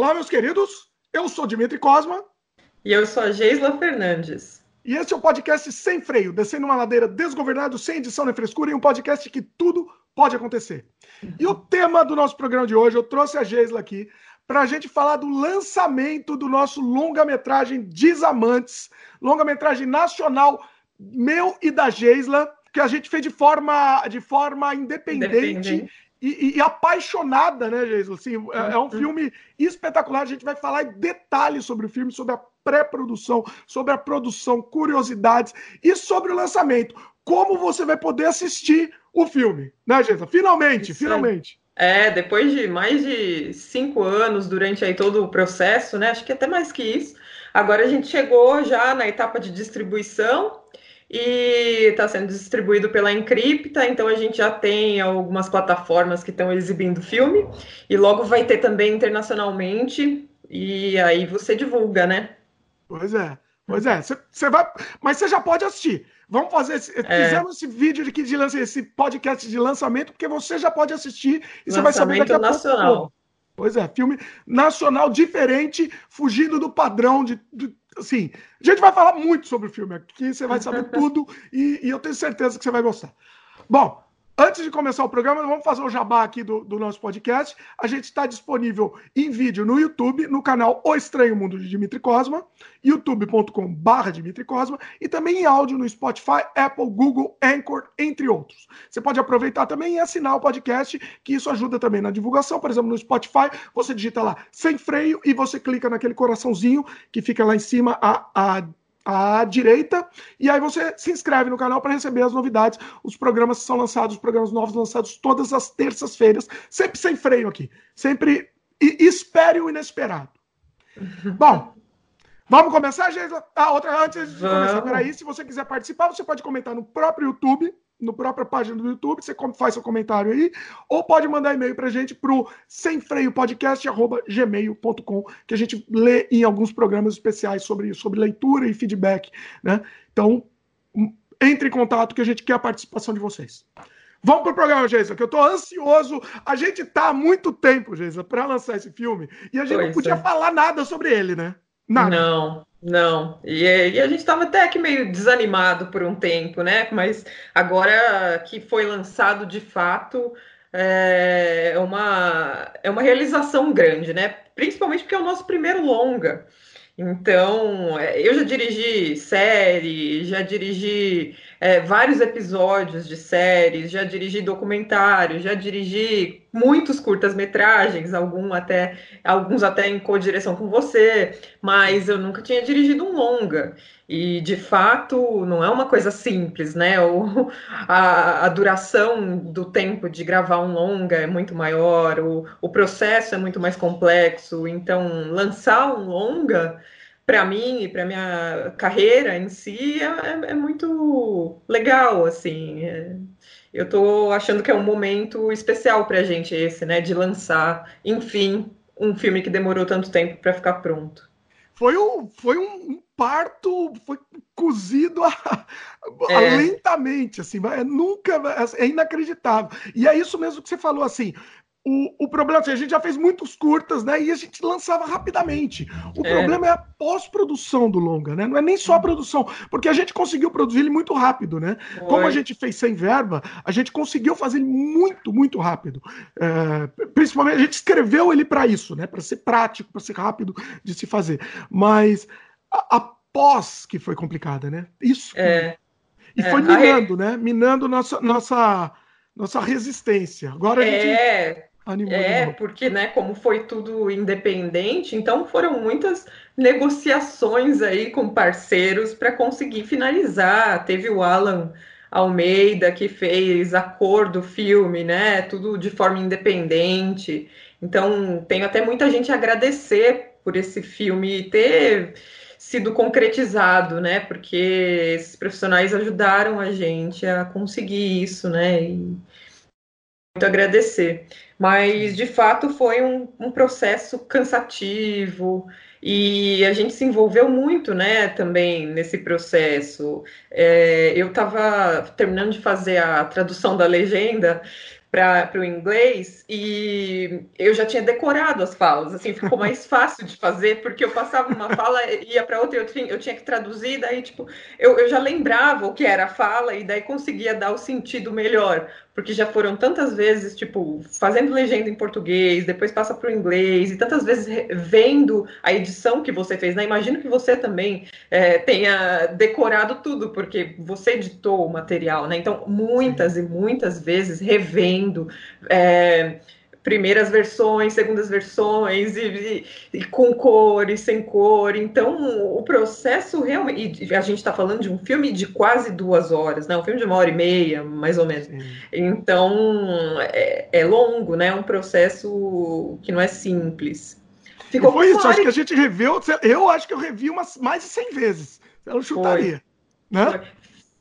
Olá, meus queridos. Eu sou Dimitri Cosma. E eu sou a Geisla Fernandes. E esse é o podcast Sem Freio, descendo uma ladeira desgovernado, sem edição nem frescura, e um podcast que tudo pode acontecer. E o tema do nosso programa de hoje, eu trouxe a Geisla aqui para a gente falar do lançamento do nosso longa-metragem Desamantes, longa-metragem nacional meu e da Geisla, que a gente fez de forma, de forma independente, independente. E, e, apaixonada, né, Geisla? Assim, é, é, um uhum. filme espetacular. A gente vai falar em detalhes sobre o filme, sobre a pré-produção, sobre a produção, curiosidades e sobre o lançamento. Como você vai poder assistir o filme, né, Geisla? Finalmente, Isso finalmente. É, depois de mais de cinco anos, durante aí todo o processo, né? Acho que até mais que isso. Agora a gente chegou já na etapa de distribuição e está sendo distribuído pela Encripta, então a gente já tem algumas plataformas que estão exibindo o filme, e logo vai ter também internacionalmente, e aí você divulga, né? Pois é, pois é. Você vai. Mas você já pode assistir. Vamos fazer. Esse, é. Fizemos esse vídeo aqui de lançamento, esse podcast de lançamento, porque você já pode assistir e você vai saber daqui a nacional. pouco. Pois é, filme nacional diferente, fugindo do padrão de, de assim, a gente vai falar muito sobre o filme aqui, você vai saber tudo e, e eu tenho certeza que você vai gostar. Bom, Antes de começar o programa, vamos fazer o jabá aqui do, do nosso podcast. A gente está disponível em vídeo no YouTube, no canal O Estranho Mundo de Dimitri Cosma, youtube.com.br Dimitri Cosma, e também em áudio no Spotify, Apple, Google, Anchor, entre outros. Você pode aproveitar também e assinar o podcast, que isso ajuda também na divulgação. Por exemplo, no Spotify, você digita lá sem freio e você clica naquele coraçãozinho que fica lá em cima a, a à direita, e aí você se inscreve no canal para receber as novidades. Os programas são lançados, os programas novos lançados todas as terças-feiras, sempre sem freio aqui, sempre e espere o inesperado. Bom, vamos começar, gente? Ah, outra antes de começar, peraí, se você quiser participar, você pode comentar no próprio YouTube no própria página do YouTube, você faz seu comentário aí, ou pode mandar e-mail pra gente pro semfreiopodcast.gmail.com, que a gente lê em alguns programas especiais sobre, sobre leitura e feedback, né? Então, hum, entre em contato que a gente quer a participação de vocês. Vamos pro programa, Geisa, que eu tô ansioso. A gente tá há muito tempo, Geisa, para lançar esse filme, e a gente pois não podia é. falar nada sobre ele, né? Nada. Não, não. E, e a gente estava até aqui meio desanimado por um tempo, né? Mas agora que foi lançado de fato, é uma, é uma realização grande, né? Principalmente porque é o nosso primeiro longa. Então, é, eu já dirigi série, já dirigi é, vários episódios de séries, já dirigi documentários, já dirigi muitos curtas-metragens, algum até, alguns até em co-direção com você, mas eu nunca tinha dirigido um longa. E, de fato, não é uma coisa simples, né? O, a, a duração do tempo de gravar um longa é muito maior, o, o processo é muito mais complexo. Então, lançar um longa para mim e para minha carreira em si é, é, é muito legal, assim. É, eu estou achando que é um momento especial para a gente esse, né, de lançar, enfim, um filme que demorou tanto tempo para ficar pronto. Foi um, foi um parto, foi cozido a, a, é. lentamente, assim, é, nunca, é inacreditável. E é isso mesmo que você falou, assim, o, o problema é assim, a gente já fez muitos curtas, né? E a gente lançava rapidamente. O é. problema é a pós-produção do longa, né? Não é nem só a produção, porque a gente conseguiu produzir ele muito rápido, né? Foi. Como a gente fez sem verba, a gente conseguiu fazer ele muito, muito rápido. É, principalmente a gente escreveu ele para isso, né? Para ser prático, para ser rápido de se fazer. Mas a, a pós que foi complicada, né? Isso. É. E foi é, minando, né? Minando nossa nossa nossa resistência. Agora a gente é. Animou, é, porque, né, como foi tudo independente, então foram muitas negociações aí com parceiros para conseguir finalizar. Teve o Alan Almeida que fez a cor do filme, né? Tudo de forma independente. Então, tenho até muita gente a agradecer por esse filme ter sido concretizado, né? Porque esses profissionais ajudaram a gente a conseguir isso, né? E muito agradecer. Mas, de fato, foi um, um processo cansativo e a gente se envolveu muito, né, também nesse processo. É, eu estava terminando de fazer a tradução da legenda para o inglês e eu já tinha decorado as falas, assim, ficou mais fácil de fazer, porque eu passava uma fala, ia para outra, eu tinha, eu tinha que traduzir, daí, tipo, eu, eu já lembrava o que era a fala e daí conseguia dar o sentido melhor, porque já foram tantas vezes, tipo, fazendo legenda em português, depois passa para o inglês, e tantas vezes vendo a edição que você fez, né? Imagino que você também é, tenha decorado tudo, porque você editou o material, né? Então, muitas e muitas vezes revendo. É, primeiras versões, segundas versões, e, e, e, com cor e sem cor. Então, o processo realmente. E a gente está falando de um filme de quase duas horas, né? Um filme de uma hora e meia, mais ou menos. Sim. Então, é, é, longo, né? É um processo que não é simples. Ficou e foi isso, acho que a gente reveu. Eu acho que eu revi umas mais de 100 vezes. Eu chutaria. Foi. Né?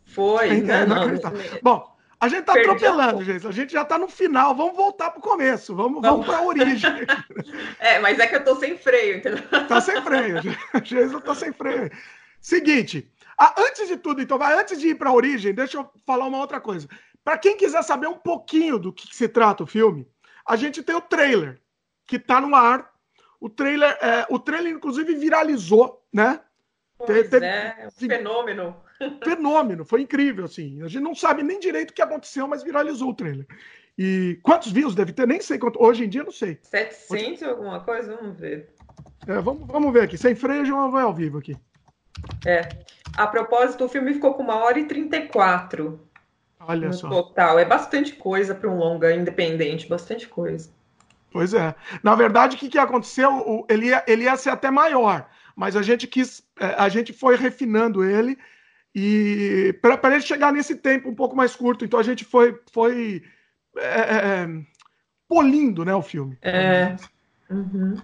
Foi. É, não, não, não, Bom, a gente tá Perdi atropelando, gente. A gente já tá no final. Vamos voltar pro começo. Vamos, vamos pra origem. é, mas é que eu tô sem freio, entendeu? Tá sem freio. Jesus tá sem freio. Seguinte. Ah, antes de tudo, então, vai, antes de ir pra origem, deixa eu falar uma outra coisa. Para quem quiser saber um pouquinho do que, que, se trata o filme, a gente tem o trailer, que tá no ar. O trailer, é, o trailer inclusive, viralizou, né? Pois Teve, é, um fenômeno. Fenômeno, foi incrível, assim. A gente não sabe nem direito o que aconteceu, mas viralizou o trailer. E quantos views deve ter? Nem sei quanto. Hoje em dia, não sei. 700 Hoje... alguma coisa? Vamos ver. É, vamos, vamos ver aqui. Sem freio, já vai ao vivo aqui. É. A propósito, o filme ficou com uma hora e 34. Olha no só. total. É bastante coisa para um longa independente, bastante coisa. Pois é. Na verdade, o que, que aconteceu? Ele ia, ele ia ser até maior, mas a gente quis, é, a gente foi refinando ele e para ele chegar nesse tempo um pouco mais curto, então a gente foi, foi é, é, é polindo né, o filme. É. Uhum.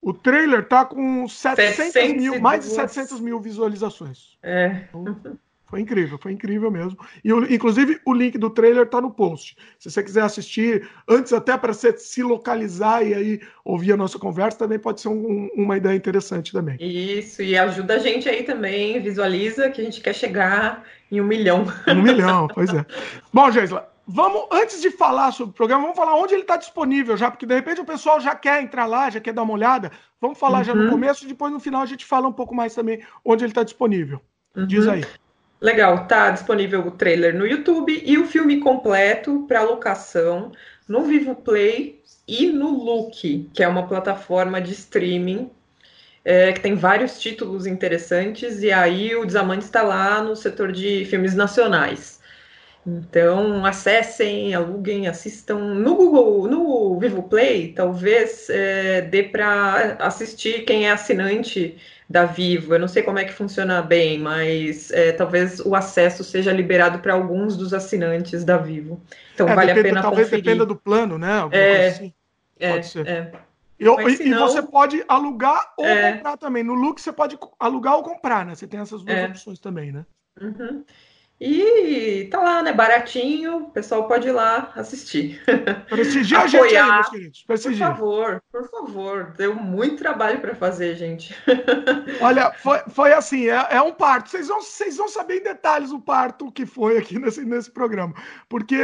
O trailer tá com 700 mil, mais de 700 mil visualizações. É. Então, foi incrível, foi incrível mesmo. E inclusive o link do trailer está no post. Se você quiser assistir, antes até para você se localizar e aí ouvir a nossa conversa, também pode ser um, uma ideia interessante também. Isso, e ajuda a gente aí também, visualiza que a gente quer chegar em um milhão. Um milhão, pois é. Bom, Geisla, vamos, antes de falar sobre o programa, vamos falar onde ele está disponível já, porque de repente o pessoal já quer entrar lá, já quer dar uma olhada. Vamos falar uhum. já no uhum. começo, e depois no final a gente fala um pouco mais também onde ele está disponível. Uhum. Diz aí. Legal, tá disponível o trailer no YouTube e o filme completo para locação no Vivo Play e no Look, que é uma plataforma de streaming é, que tem vários títulos interessantes, e aí o Desamante está lá no setor de filmes nacionais. Então, acessem, aluguem, assistam no Google, no Vivo Play, talvez é, dê para assistir quem é assinante da Vivo. Eu não sei como é que funciona bem, mas é, talvez o acesso seja liberado para alguns dos assinantes da Vivo. Então é, vale depende, a pena talvez conferir. dependa do plano, né? Alguma é, assim. é, pode ser. É. E, e, você pode alugar ou é. comprar também. No Look você pode alugar ou comprar, né? Você tem essas duas opções também, né? Uhum. E tá lá, né? Baratinho, o pessoal pode ir lá assistir. Prestigiar a gente aí, meus queridos. Prestigiar. Por favor, por favor. Deu muito trabalho para fazer, gente. Olha, foi, foi assim, é, é, um parto. Vocês vão, vocês vão saber em detalhes o parto que foi aqui nesse, nesse programa. Porque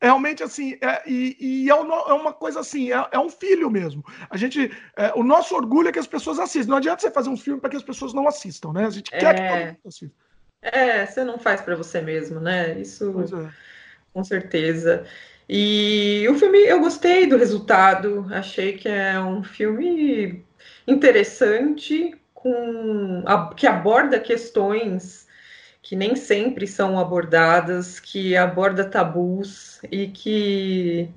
realmente, assim, é, e, e é, é, uma coisa assim, é, é, um filho mesmo. A gente, é, o nosso orgulho é que as pessoas assistam. Não adianta você fazer um filme para que as pessoas não assistam, né? A gente quer que todo mundo assista. É, você não faz para você mesmo, né? Isso é. com certeza. E o filme, eu gostei do resultado, achei que é um filme interessante, com que aborda questões que nem sempre são abordadas, que aborda tabus e que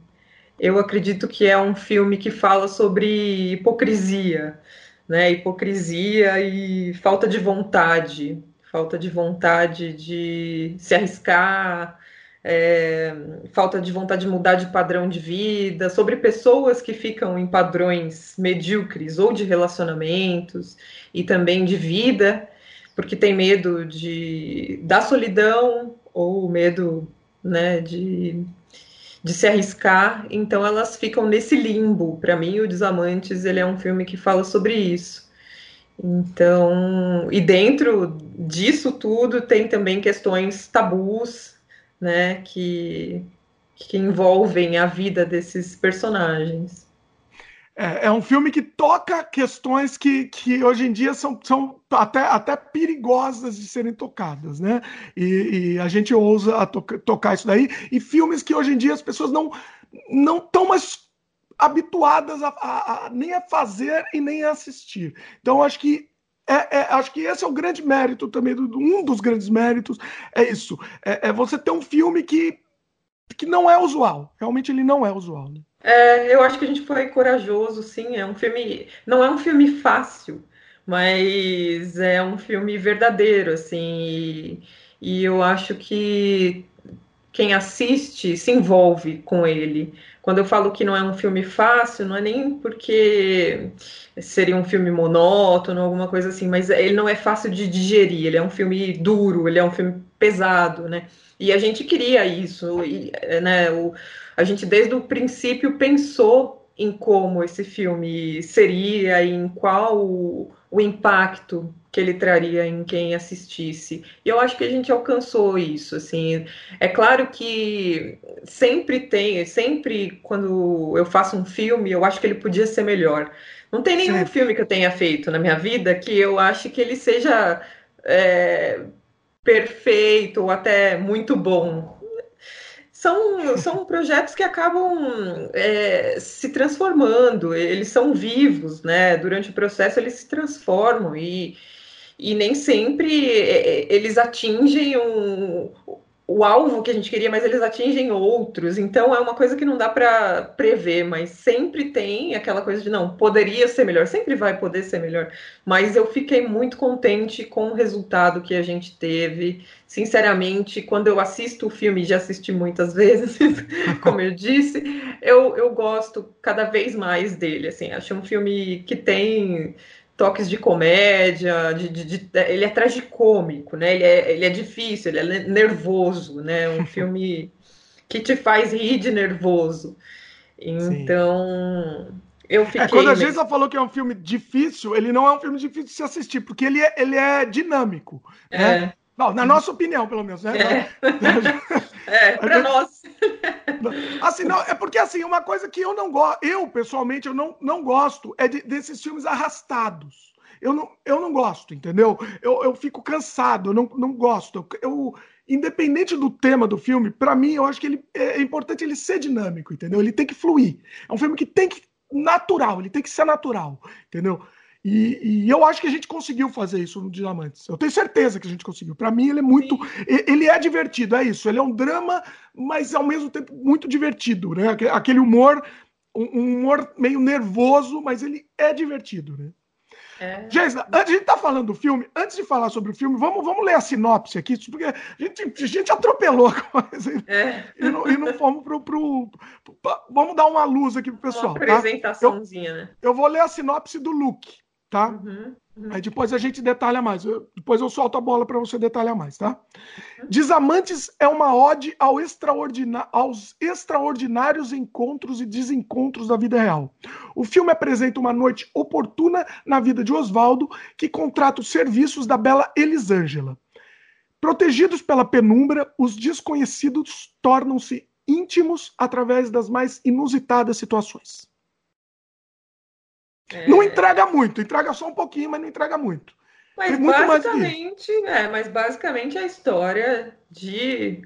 eu acredito que é um filme que fala sobre hipocrisia, né? Hipocrisia e falta de vontade falta de vontade de se arriscar, é, falta de vontade de mudar de padrão de vida, sobre pessoas que ficam em padrões medíocres ou de relacionamentos e também de vida, porque tem medo de da solidão ou medo né, de, de se arriscar, então elas ficam nesse limbo. Para mim, o Desamantes ele é um filme que fala sobre isso. Então, e dentro disso tudo tem também questões tabus, né, que que envolvem a vida desses personagens. É, é, um filme que toca questões que, que hoje em dia são, são até, até perigosas de serem tocadas, né? E, e a gente ousa a to tocar isso daí. E filmes que hoje em dia as pessoas não não estão mais habituadas a, a, a, nem a fazer e nem a assistir. Então, acho que é, é, acho que esse é o grande mérito também, um dos grandes méritos é isso. É, é, você ter um filme que, que não é usual. Realmente ele não é usual. Né? É, eu acho que a gente foi corajoso, sim. É um filme. Não é um filme fácil, mas é um filme verdadeiro, assim. E, e eu acho que quem assiste se envolve com ele. Quando eu falo que não é um filme fácil, não é nem porque seria um filme monótono, alguma coisa assim, mas ele não é fácil de digerir, ele é um filme duro, ele é um filme pesado, né? E a gente queria isso, e, né? O, a gente desde o princípio pensou em como esse filme seria, em qual o, o impacto que ele traria em quem assistisse. E eu acho que a gente alcançou isso, assim. É claro que sempre tem, sempre quando eu faço um filme, eu acho que ele podia ser melhor. Não tem nenhum Sim. filme que eu tenha feito na minha vida que eu ache que ele seja é, perfeito ou até muito bom são, são projetos que acabam é, se transformando, eles são vivos, né? Durante o processo eles se transformam e, e nem sempre é, é, eles atingem um, o alvo que a gente queria, mas eles atingem outros. Então é uma coisa que não dá para prever, mas sempre tem aquela coisa de não, poderia ser melhor, sempre vai poder ser melhor. Mas eu fiquei muito contente com o resultado que a gente teve. Sinceramente, quando eu assisto o filme, já assisti muitas vezes, como eu disse, eu, eu gosto cada vez mais dele. Assim, acho um filme que tem toques de comédia, de, de, de, ele é tragicômico, né? Ele é, ele é difícil, ele é nervoso, né? Um filme que te faz rir de nervoso. Então, Sim. eu fiquei... É, quando a Geisa falou que é um filme difícil, ele não é um filme difícil de se assistir, porque ele é, ele é dinâmico, né? É. Bom, na nossa opinião, pelo menos, né? É, é para nós. Assim, não, é porque assim, uma coisa que eu não gosto, eu pessoalmente eu não, não gosto é de, desses filmes arrastados. Eu não, eu não gosto, entendeu? Eu, eu fico cansado, eu não, não gosto. Eu, eu independente do tema do filme, para mim eu acho que ele é importante ele ser dinâmico, entendeu? Ele tem que fluir. É um filme que tem que natural, ele tem que ser natural, entendeu? E, e, eu acho que a gente conseguiu fazer isso no Diamantes. Eu tenho certeza que a gente conseguiu. Para mim, ele é muito. Ele é divertido, é isso. Ele é um drama, mas ao mesmo tempo muito divertido, né? Aquele humor, um humor meio nervoso, mas ele é divertido, né? É. Geisa, a gente tá falando do filme, antes de falar sobre o filme, vamos, vamos ler a sinopse aqui, porque a gente, a gente atropelou a coisa é. e, não, e não fomos pro, pro, pro, Vamos dar uma luz aqui pro pessoal. Uma apresentaçãozinha, tá? eu, né? Eu vou ler a sinopse do Luke tá? Uhum, uhum. Aí depois a gente detalha mais. Eu, depois eu solto a bola para você detalhar mais, tá? Uhum. Desamantes é uma ode ao aos extraordinários encontros e desencontros da vida real. O filme apresenta uma noite oportuna na vida de Oswaldo, que contrata os serviços da bela Elisângela. Protegidos pela penumbra, os desconhecidos tornam-se íntimos através das mais inusitadas situações. É... Não entrega muito, entrega só um pouquinho, mas não entrega muito. Mas muito basicamente, é, mas basicamente a história de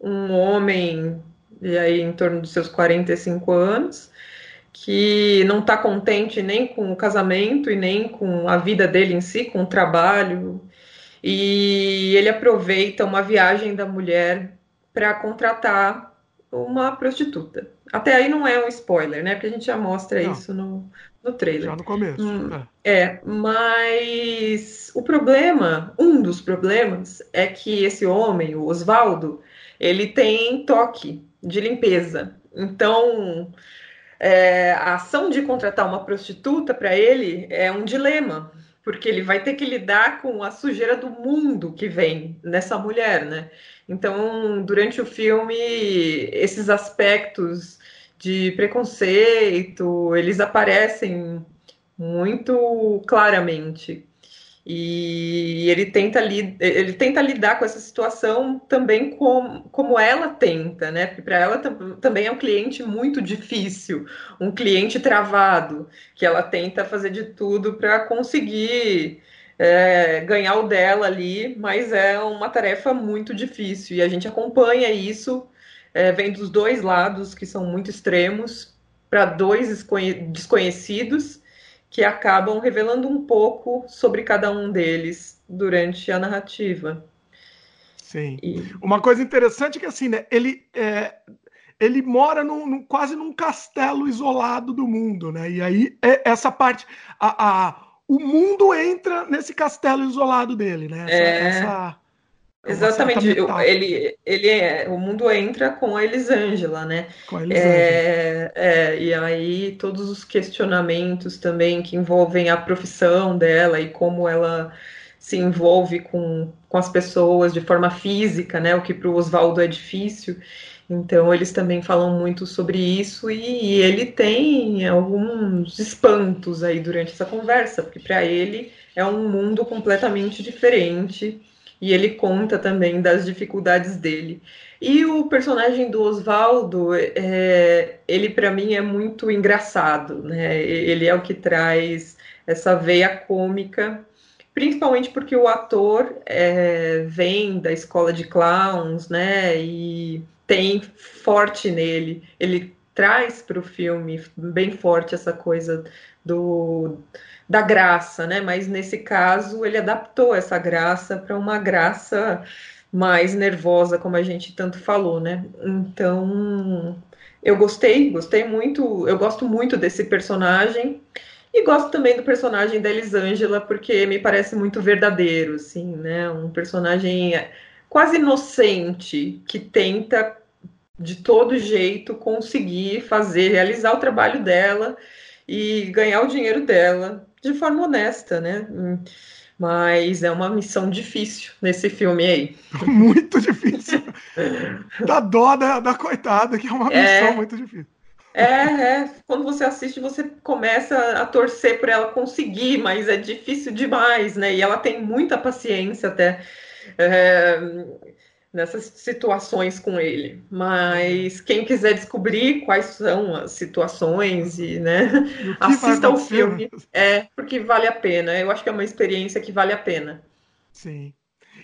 um homem e aí em torno dos seus 45 anos que não está contente nem com o casamento e nem com a vida dele em si, com o trabalho. E ele aproveita uma viagem da mulher para contratar uma prostituta. Até aí não é um spoiler, né? Porque a gente já mostra não. isso no, no trailer. Já no começo. Hum, é. é, mas o problema, um dos problemas, é que esse homem, o Oswaldo, ele tem toque de limpeza. Então, é, a ação de contratar uma prostituta para ele é um dilema, porque ele vai ter que lidar com a sujeira do mundo que vem nessa mulher, né? Então, durante o filme, esses aspectos de preconceito, eles aparecem muito claramente. E ele tenta, li, ele tenta lidar com essa situação também com, como ela tenta, né? Porque para ela também é um cliente muito difícil, um cliente travado, que ela tenta fazer de tudo para conseguir é, ganhar o dela ali, mas é uma tarefa muito difícil. E a gente acompanha isso, é, vem dos dois lados, que são muito extremos, para dois desconhecidos que acabam revelando um pouco sobre cada um deles durante a narrativa. Sim. E... Uma coisa interessante é que assim, né? Ele é, ele mora num, num, quase num castelo isolado do mundo, né? E aí é, essa parte, a, a, o mundo entra nesse castelo isolado dele, né? Essa, é... essa Exatamente, ele, ele é, o mundo entra com a Elisângela, né? Com a Elisângela. É, é, e aí todos os questionamentos também que envolvem a profissão dela e como ela se envolve com, com as pessoas de forma física, né? O que para o Oswaldo é difícil. Então eles também falam muito sobre isso e, e ele tem alguns espantos aí durante essa conversa, porque para ele é um mundo completamente diferente e ele conta também das dificuldades dele. E o personagem do Oswaldo, é, ele para mim é muito engraçado, né? Ele é o que traz essa veia cômica, principalmente porque o ator é, vem da escola de clowns, né? E tem forte nele, ele traz para o filme bem forte essa coisa do da graça, né? Mas nesse caso ele adaptou essa graça para uma graça mais nervosa, como a gente tanto falou, né? Então eu gostei, gostei muito, eu gosto muito desse personagem e gosto também do personagem da Elisângela porque me parece muito verdadeiro, assim, né? Um personagem quase inocente que tenta de todo jeito conseguir fazer, realizar o trabalho dela e ganhar o dinheiro dela de forma honesta, né? Mas é uma missão difícil nesse filme aí. Muito difícil. Dá dó da, da coitada, que é uma é, missão muito difícil. É, é, quando você assiste, você começa a torcer por ela conseguir, mas é difícil demais, né? E ela tem muita paciência até. É, nessas situações com ele. Mas quem quiser descobrir quais são as situações e, né, assista o filme. É, porque vale a pena. Eu acho que é uma experiência que vale a pena. Sim.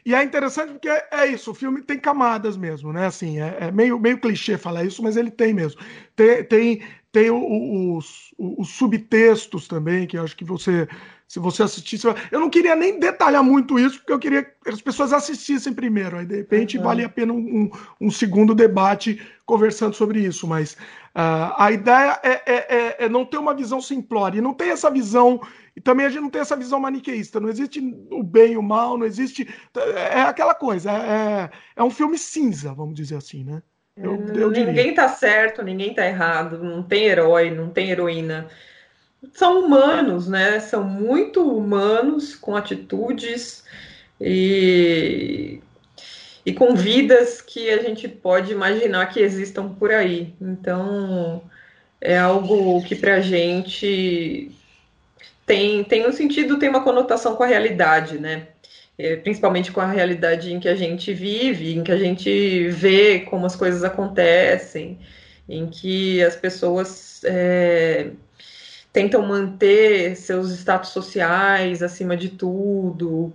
E é interessante porque é, é isso, o filme tem camadas mesmo, né? Assim, é, é, meio, meio clichê falar isso, mas ele tem mesmo. Tem, tem, tem os, os subtextos também, que eu acho que você se você assistisse. Eu não queria nem detalhar muito isso, porque eu queria que as pessoas assistissem primeiro. Aí, de repente, uhum. vale a pena um, um, segundo debate conversando sobre isso. Mas uh, a ideia é, é, é, é, não ter uma visão simplória. E não tem essa visão. E também a gente não tem essa visão maniqueísta. Não existe o bem e o mal, não existe. É aquela coisa. É, é, é um filme cinza, vamos dizer assim, né? Eu, eu ninguém tá certo, ninguém tá errado, não tem herói, não tem heroína são humanos, né? São muito humanos, com atitudes e, e com vidas que a gente pode imaginar que existam por aí. Então, é algo que para a gente tem, tem um sentido, tem uma conotação com a realidade, né? É, principalmente com a realidade em que a gente vive, em que a gente vê como as coisas acontecem, em que as pessoas é, tentam manter seus status sociais acima de tudo.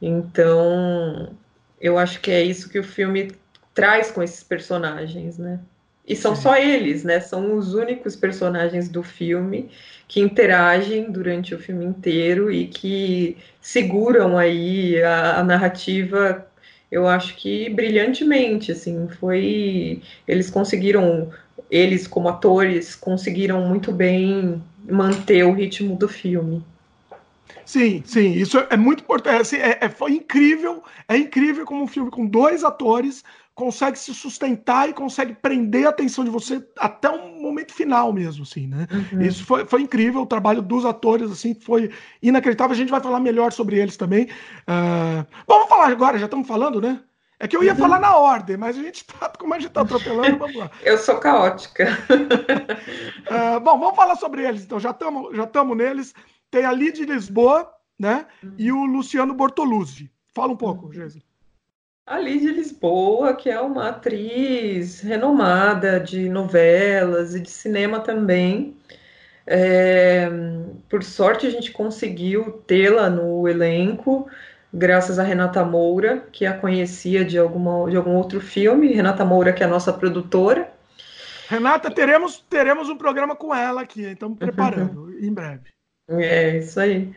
Então, eu acho que é isso que o filme traz com esses personagens, né? E são só eles, né? São os únicos personagens do filme que interagem durante o filme inteiro e que seguram aí a, a narrativa, eu acho que brilhantemente, assim, foi... Eles conseguiram, eles como atores, conseguiram muito bem manter o ritmo do filme. Sim, sim, isso é muito importante. Assim, é, é, foi incrível, é incrível como um filme com dois atores consegue se sustentar e consegue prender a atenção de você até um momento final mesmo, assim, né? Uhum. Isso foi, foi incrível, o trabalho dos atores, assim, foi inacreditável. A gente vai falar melhor sobre eles também. Uh... Bom, vamos falar agora, já estamos falando, né? É que eu ia uhum. falar na ordem, mas a gente tá, como a gente tá atropelando, vamos lá. eu sou caótica. uh, bom, vamos falar sobre eles, então. Já estamos já neles. Tem a Lid Lisboa, né? Uhum. E o Luciano Bortoluzzi. Fala um pouco, uhum. Jesus. A Lídia Lisboa, que é uma atriz renomada de novelas e de cinema também. É, por sorte, a gente conseguiu tê-la no elenco, graças a Renata Moura, que a conhecia de, alguma, de algum outro filme. Renata Moura, que é a nossa produtora. Renata, teremos, teremos um programa com ela aqui, estamos preparando em breve. É, isso aí.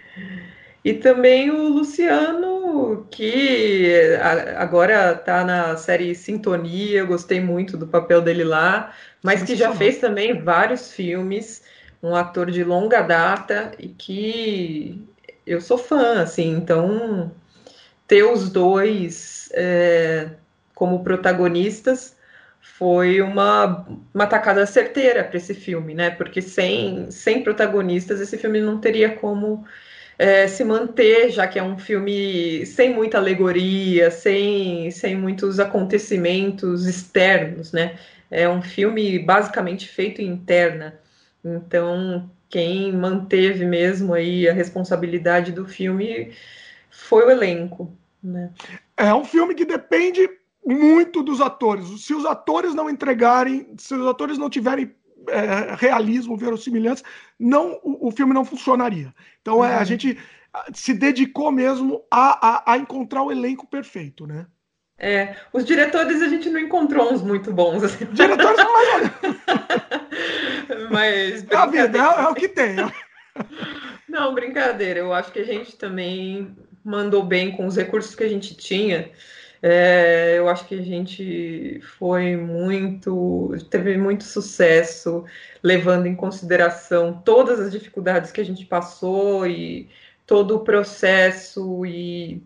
E também o Luciano, que agora está na série Sintonia, eu gostei muito do papel dele lá, mas que já fez também vários filmes, um ator de longa data e que eu sou fã, assim, então ter os dois é, como protagonistas foi uma, uma tacada certeira para esse filme, né? Porque sem, sem protagonistas esse filme não teria como é, se manter, já que é um filme sem muita alegoria, sem, sem muitos acontecimentos externos, né? É um filme basicamente feito interna. Então, quem manteve mesmo aí a responsabilidade do filme foi o elenco. Né? É um filme que depende muito dos atores. Se os atores não entregarem, se os atores não tiverem é, realismo, verossimilhança, não, o, o, filme não funcionaria. Então é, a uhum. gente se dedicou mesmo a, a, a, encontrar o elenco perfeito, né? É, os diretores a gente não encontrou uns muito bons. Assim. Diretores são mais Mas. A vida é, é o que tem. Não, brincadeira. Eu acho que a gente também mandou bem com os recursos que a gente tinha. É, eu acho que a gente foi muito, teve muito sucesso, levando em consideração todas as dificuldades que a gente passou e todo o processo e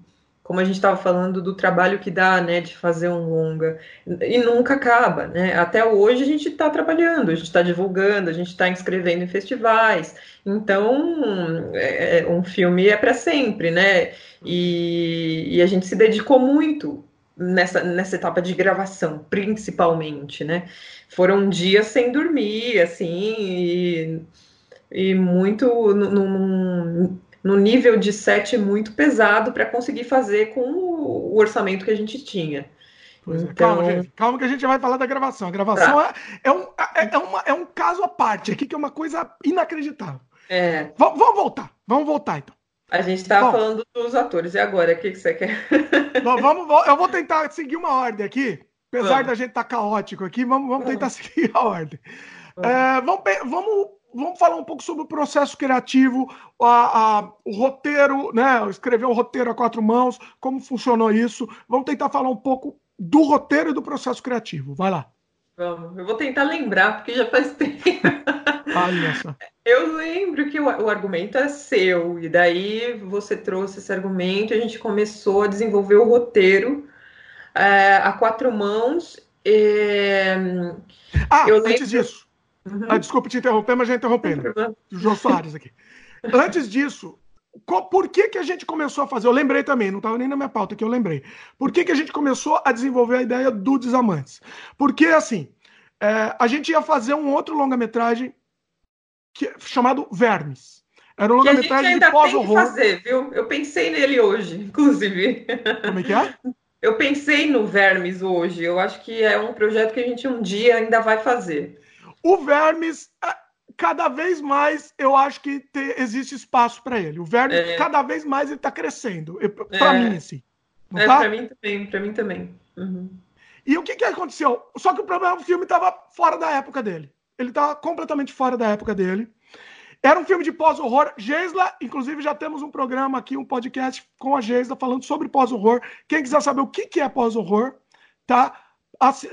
como a gente estava falando do trabalho que dá, né, de fazer um longa e nunca acaba, né? Até hoje a gente está trabalhando, a gente está divulgando, a gente está inscrevendo em festivais. Então, é, é um filme é para sempre, né? E, e, a gente se dedicou muito nessa, nessa etapa de gravação, principalmente, né? Foram dias sem dormir, assim, e, e muito num, no nível de set muito pesado para conseguir fazer com o, orçamento que a gente tinha. Pois então... é. Calma, gente. Calma que a gente vai falar da gravação. A gravação tá. é, é, um, é, é, uma, é um caso à parte aqui, que é uma coisa inacreditável. É. vamos voltar. Vamos voltar, então. A gente estava falando dos atores. E agora, o que, que você quer? Bom, vamos, eu vou tentar seguir uma ordem aqui. Apesar vamos. da gente estar tá caótico aqui, vamos, vamos tentar seguir a ordem. Vamos. É, vamos, vamos, vamos falar um pouco sobre o processo criativo, a, a, o roteiro, né? Escrever o roteiro a quatro mãos, como funcionou isso. Vamos tentar falar um pouco do roteiro e do processo criativo. Vai lá. Vamos, eu vou tentar lembrar, porque já faz tempo. Olha só. Eu lembro que o, o, argumento é seu, e daí você trouxe esse argumento, a gente começou a desenvolver o roteiro é, a quatro mãos. E... Ah, eu antes lembro... disso. Uhum. Ah, desculpa te interromper, mas já interrompendo. João Soares aqui. antes disso, por que, que a gente começou a fazer? Eu lembrei também, não estava nem na minha pauta que eu lembrei. Por que, que a gente começou a desenvolver a ideia do Desamantes? Porque, assim, é, a gente ia fazer um outro longa-metragem que, chamado Vermes. Era um longa-metragem de pós-horror. fazer, viu? Eu pensei nele hoje, inclusive. Como é que é? Eu pensei no Vermes hoje. Eu acho que é um projeto que a gente um dia ainda vai fazer. O Vermes, é, cada vez mais, eu acho que te, existe espaço para ele. O Vermes, é. cada vez mais, ele está crescendo. Para é. mim, assim. Não é, tá? para mim também. Para mim também. Uhum. E o que, que aconteceu? Só que o problema é que o filme estava fora da época dele. Ele estava completamente fora da época dele. Era um filme de pós-horror. Geisla, inclusive, já temos um programa aqui, um podcast com a Geisla falando sobre pós-horror. Quem quiser saber o que, que é pós-horror, tá?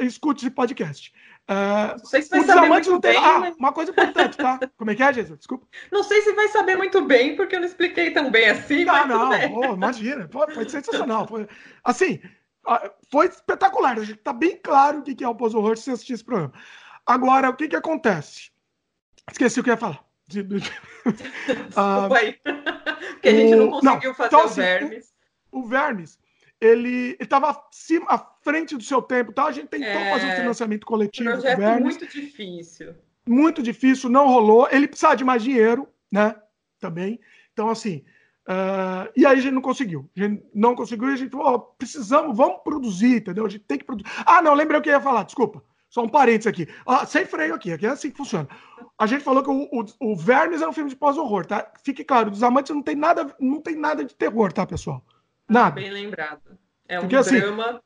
Escute esse podcast. Uh, não sei se vai saber muito bem. Ah, mas... uma coisa importante, tá? Como é que é, Jesus? Desculpa. Não sei se vai saber muito bem, porque eu não expliquei tão bem assim. Não, não, oh, imagina. Foi, foi sensacional. Foi, assim, foi espetacular. A gente tá bem claro o que é o pós-horror se você assistir esse programa. Agora, o que que acontece? Esqueci o que ia falar. Desculpa aí. Porque a gente não conseguiu não, fazer então, o assim, Vermes. O, o Vermes, ele estava à frente do seu tempo. Tá? A gente tentou é... fazer um financiamento coletivo. Projeto Vermes, muito difícil. Muito difícil, não rolou. Ele precisava de mais dinheiro, né? Também. Então, assim, Uh, e aí a gente não conseguiu. A gente não conseguiu e a gente falou: oh, precisamos, vamos produzir, entendeu? A gente tem que produzir. Ah, não, lembrei o que eu ia falar, desculpa. Só um parênteses aqui. Ah, sem freio aqui, aqui é assim que funciona. A gente falou que o, o, o Vermes é um filme de pós-horror, tá? Fique claro, dos amantes não tem nada, não tem nada de terror, tá, pessoal? Nada. Bem lembrado. É um Porque, assim, drama. Assim,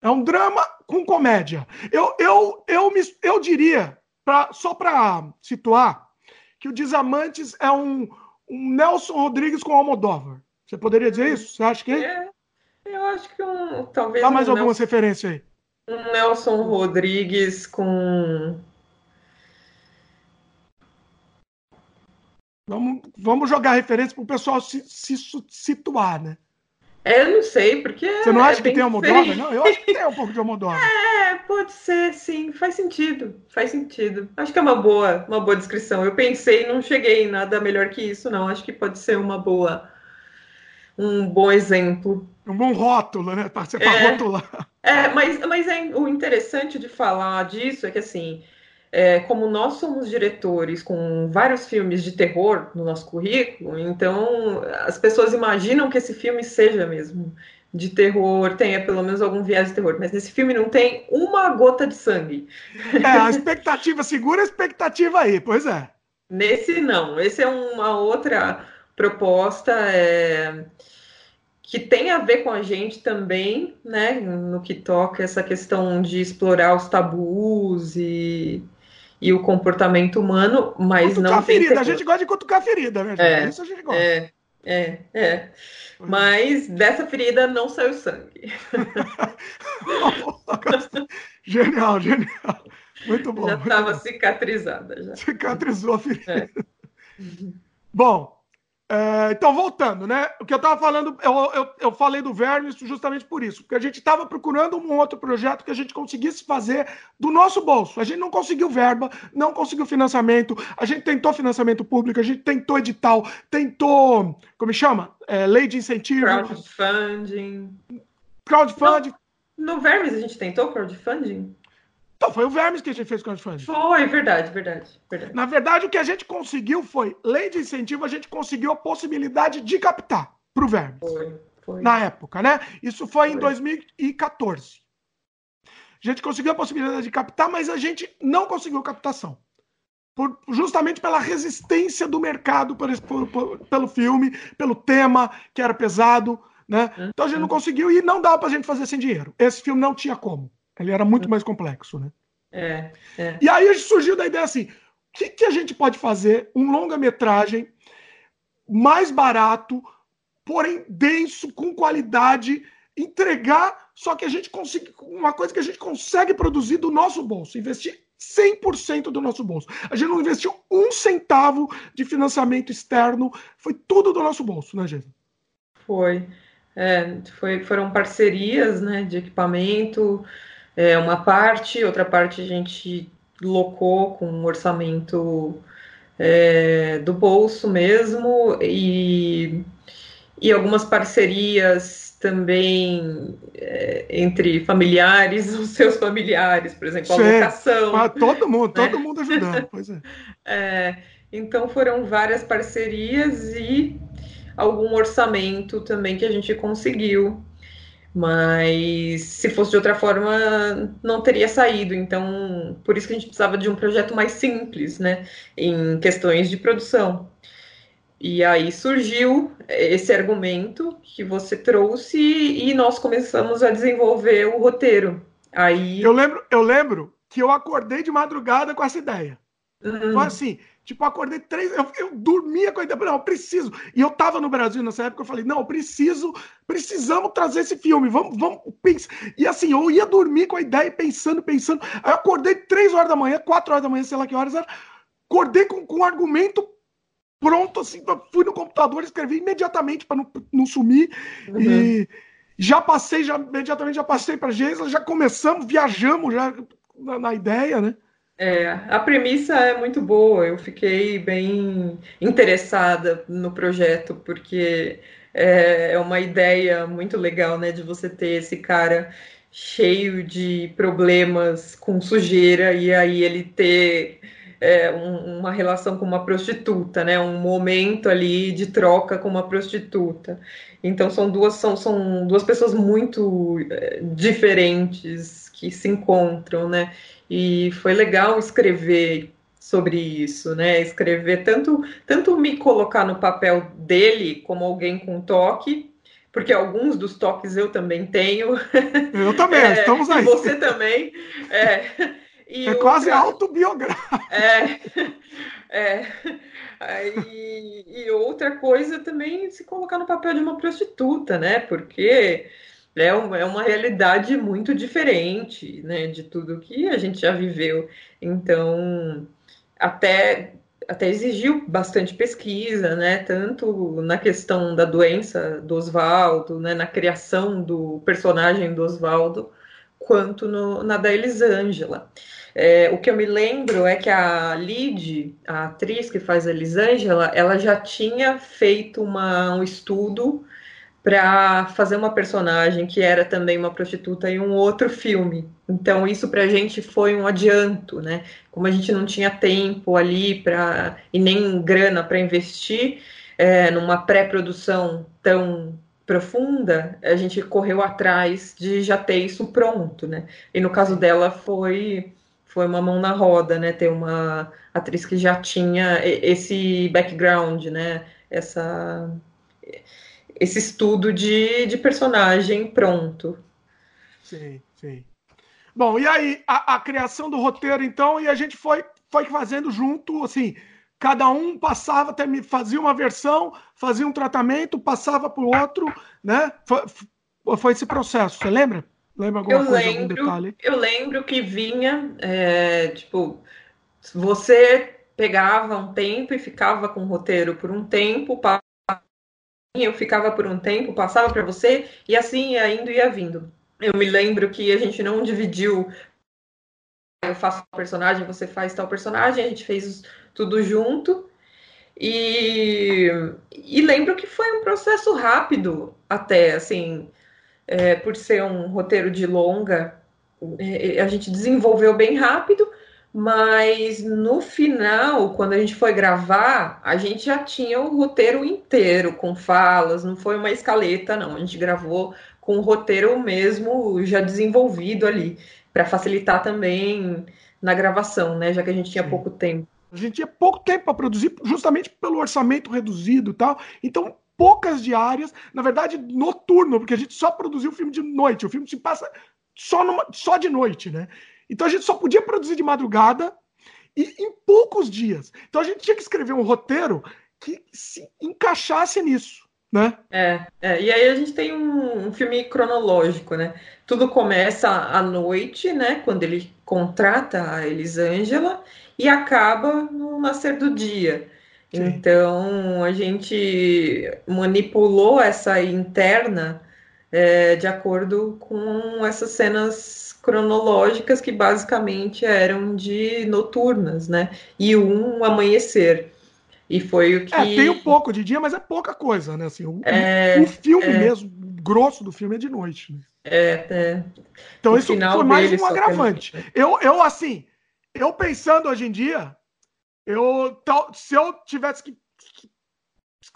é um drama com comédia. Eu, eu, eu, me, eu diria, pra, só para situar, que o Desamantes é um, um Nelson Rodrigues com Almodóvar. Você poderia dizer isso? Você acha que é? Eu acho que um. Talvez. Dá mais um algumas Nelson, referências aí. Um Nelson Rodrigues com. Vamos, vamos jogar referência para o pessoal se, se situar, né? É, eu não sei, porque. Você não acha é que tem Almodóvar? Não, eu acho que tem um pouco de Almodóvar. É, pode ser, sim. Faz sentido. Faz sentido. Acho que é uma boa, uma boa descrição. Eu pensei, não cheguei em nada melhor que isso, não. Acho que pode ser uma boa. Um bom exemplo. Um bom rótulo, né? Para ser é, rotular. É, mas, mas é, o interessante de falar disso é que, assim, é, como nós somos diretores com vários filmes de terror no nosso currículo, então as pessoas imaginam que esse filme seja mesmo de terror, tenha pelo menos algum viés de terror, mas nesse filme não tem uma gota de sangue. É, a expectativa, segura a expectativa aí, pois é. Nesse não, esse é uma outra proposta é, que tem a ver com a gente também, né, no que toca essa questão de explorar os tabus e e o comportamento humano, mas cutucar não. ferida, a gente gosta de cutucar ferida, né? É, Isso a gente gosta. É, é, é. Mas dessa ferida não saiu sangue. genial, genial. Muito bom. Já estava cicatrizada. Já. Cicatrizou a ferida. É. Bom, é, então, voltando, né? O que eu estava falando, eu, eu, eu, falei do Vermes justamente por isso, porque a gente estava procurando um outro projeto que a gente conseguisse fazer do nosso bolso. A gente não conseguiu verba, não conseguiu financiamento, a gente tentou financiamento público, a gente tentou edital, tentou, como chama? É, lei de incentivo. Crowdfunding. Crowdfunding. No, no Vermes a gente tentou crowdfunding? Então, foi o Vermes que a gente fez com o crowdfunding. Foi, verdade, verdade, verdade. Na verdade, o que a gente conseguiu foi, lei de incentivo, a gente conseguiu a possibilidade de captar para o Vermes. Foi, foi. Na época, né? Isso foi, foi em 2014. A gente conseguiu a possibilidade de captar, mas a gente não conseguiu captação. Por, justamente pela resistência do mercado por, por, pelo filme, pelo tema que era pesado, né? Então a gente não uhum. conseguiu e não dava para a gente fazer sem dinheiro. Esse filme não tinha como. Ele era muito mais complexo, né? É, é. E aí surgiu da ideia assim: o que, que a gente pode fazer? Um longa-metragem mais barato, porém denso, com qualidade, entregar, só que a gente consegue. Uma coisa que a gente consegue produzir do nosso bolso, investir 100% do nosso bolso. A gente não investiu um centavo de financiamento externo, foi tudo do nosso bolso, né, gente? Foi. É, foi foram parcerias né, de equipamento, é, uma parte, outra parte a gente locou com um orçamento é, do bolso mesmo e, e algumas parcerias também é, entre familiares, os seus familiares, por exemplo, a locação. Ah, todo mundo, né? todo mundo ajudando, pois é. é. Então foram várias parcerias e algum orçamento também que a gente conseguiu mas se fosse de outra forma, não teria saído. Então, por isso que a gente precisava de um projeto mais simples, né? Em questões de produção. E aí surgiu esse argumento que você trouxe e nós começamos a desenvolver o roteiro. Aí eu lembro, eu lembro que eu acordei de madrugada com essa ideia. Uhum. Foi assim, Tipo, eu acordei três. Eu, eu dormia com a ideia, não, eu preciso. E eu tava no Brasil nessa época, eu falei, não, eu preciso, precisamos trazer esse filme, vamos, vamos pensar. E assim, eu ia dormir com a ideia, pensando, pensando. Aí eu acordei três horas da manhã, quatro horas da manhã, sei lá que horas era. Acordei com, com um argumento pronto, assim, fui no computador, escrevi imediatamente para não, não sumir. Uhum. E já passei, já imediatamente já passei para Geisla, já começamos, viajamos já na, na ideia, né? É, a premissa é muito boa, eu fiquei bem interessada no projeto, porque é, é uma ideia muito legal, né, de você ter esse cara cheio de problemas com sujeira e aí ele ter é, um, uma relação com uma prostituta, né? Um momento ali de troca com uma prostituta. Então são duas são, são duas pessoas muito é, diferentes que se encontram, né? E foi legal escrever sobre isso, né? Escrever tanto tanto me colocar no papel dele como alguém com toque, porque alguns dos toques eu também tenho. Eu também, é, estamos aí. você também. É, é quase autobiográfico. É, é, e, e outra coisa também se colocar no papel de uma prostituta, né? Porque é uma, é uma realidade muito diferente, né? De tudo que a gente já viveu. Então, até até exigiu bastante pesquisa, né? Tanto na questão da doença do Oswaldo, né? Na criação do personagem do Oswaldo, quanto no, na da Elisângela. É, o que eu me lembro é que a Lid, a atriz que faz a Elisângela, ela já tinha feito uma, um estudo para fazer uma personagem que era também uma prostituta em um outro filme. Então isso para a gente foi um adianto, né? Como a gente não tinha tempo ali para e nem grana para investir é, numa pré-produção tão profunda, a gente correu atrás de já ter isso pronto, né? E no caso dela foi foi uma mão na roda, né? Ter uma atriz que já tinha esse background, né? Essa esse estudo de, de personagem pronto. Sim, sim. Bom, e aí, a, a, criação do roteiro, então, e a gente foi, foi fazendo junto, assim, cada um passava, até fazia uma versão, fazia um tratamento, passava para o outro, né? Foi, foi, esse processo, você lembra? Lembra alguma eu coisa, lembro, algum detalhe? Eu lembro que vinha, é, tipo, você pegava um tempo e ficava com o roteiro por um tempo, eu ficava por um tempo, passava para você, e assim ia indo e ia vindo. Eu me lembro que a gente não dividiu. Eu faço tal personagem, você faz tal personagem, a gente fez tudo junto. E, e lembro que foi um processo rápido, até, assim, é, por ser um roteiro de longa, é, a gente desenvolveu bem rápido, mas no final, quando a gente foi gravar, a gente já tinha o roteiro inteiro, com falas, não foi uma escaleta, não. A gente gravou com o roteiro mesmo já desenvolvido ali, para facilitar também na gravação, né? Já que a gente tinha Sim. pouco tempo. A gente tinha pouco tempo para produzir, justamente pelo orçamento reduzido e tal. Então, poucas diárias, na verdade, noturno, porque a gente só produziu o filme de noite. O filme se passa só, numa, só de noite, né? Então a gente só podia produzir de madrugada e em poucos dias. Então a gente tinha que escrever um roteiro que se encaixasse nisso. Né? É, é, e aí a gente tem um, um, filme cronológico, né? Tudo começa à noite, né? Quando ele contrata a Elisângela e acaba no nascer do dia. Sim. Então a gente manipulou essa interna é, de acordo com essas cenas cronológicas que basicamente eram de noturnas, né? E um amanhecer. E foi o que. É, tem um pouco de dia, mas é pouca coisa, né? Assim, o, é, o filme é... mesmo, o grosso do filme é de noite. Né? É, é. Então o isso foi mais um agravante. Eu, eu, assim, eu pensando hoje em dia, eu, se eu tivesse que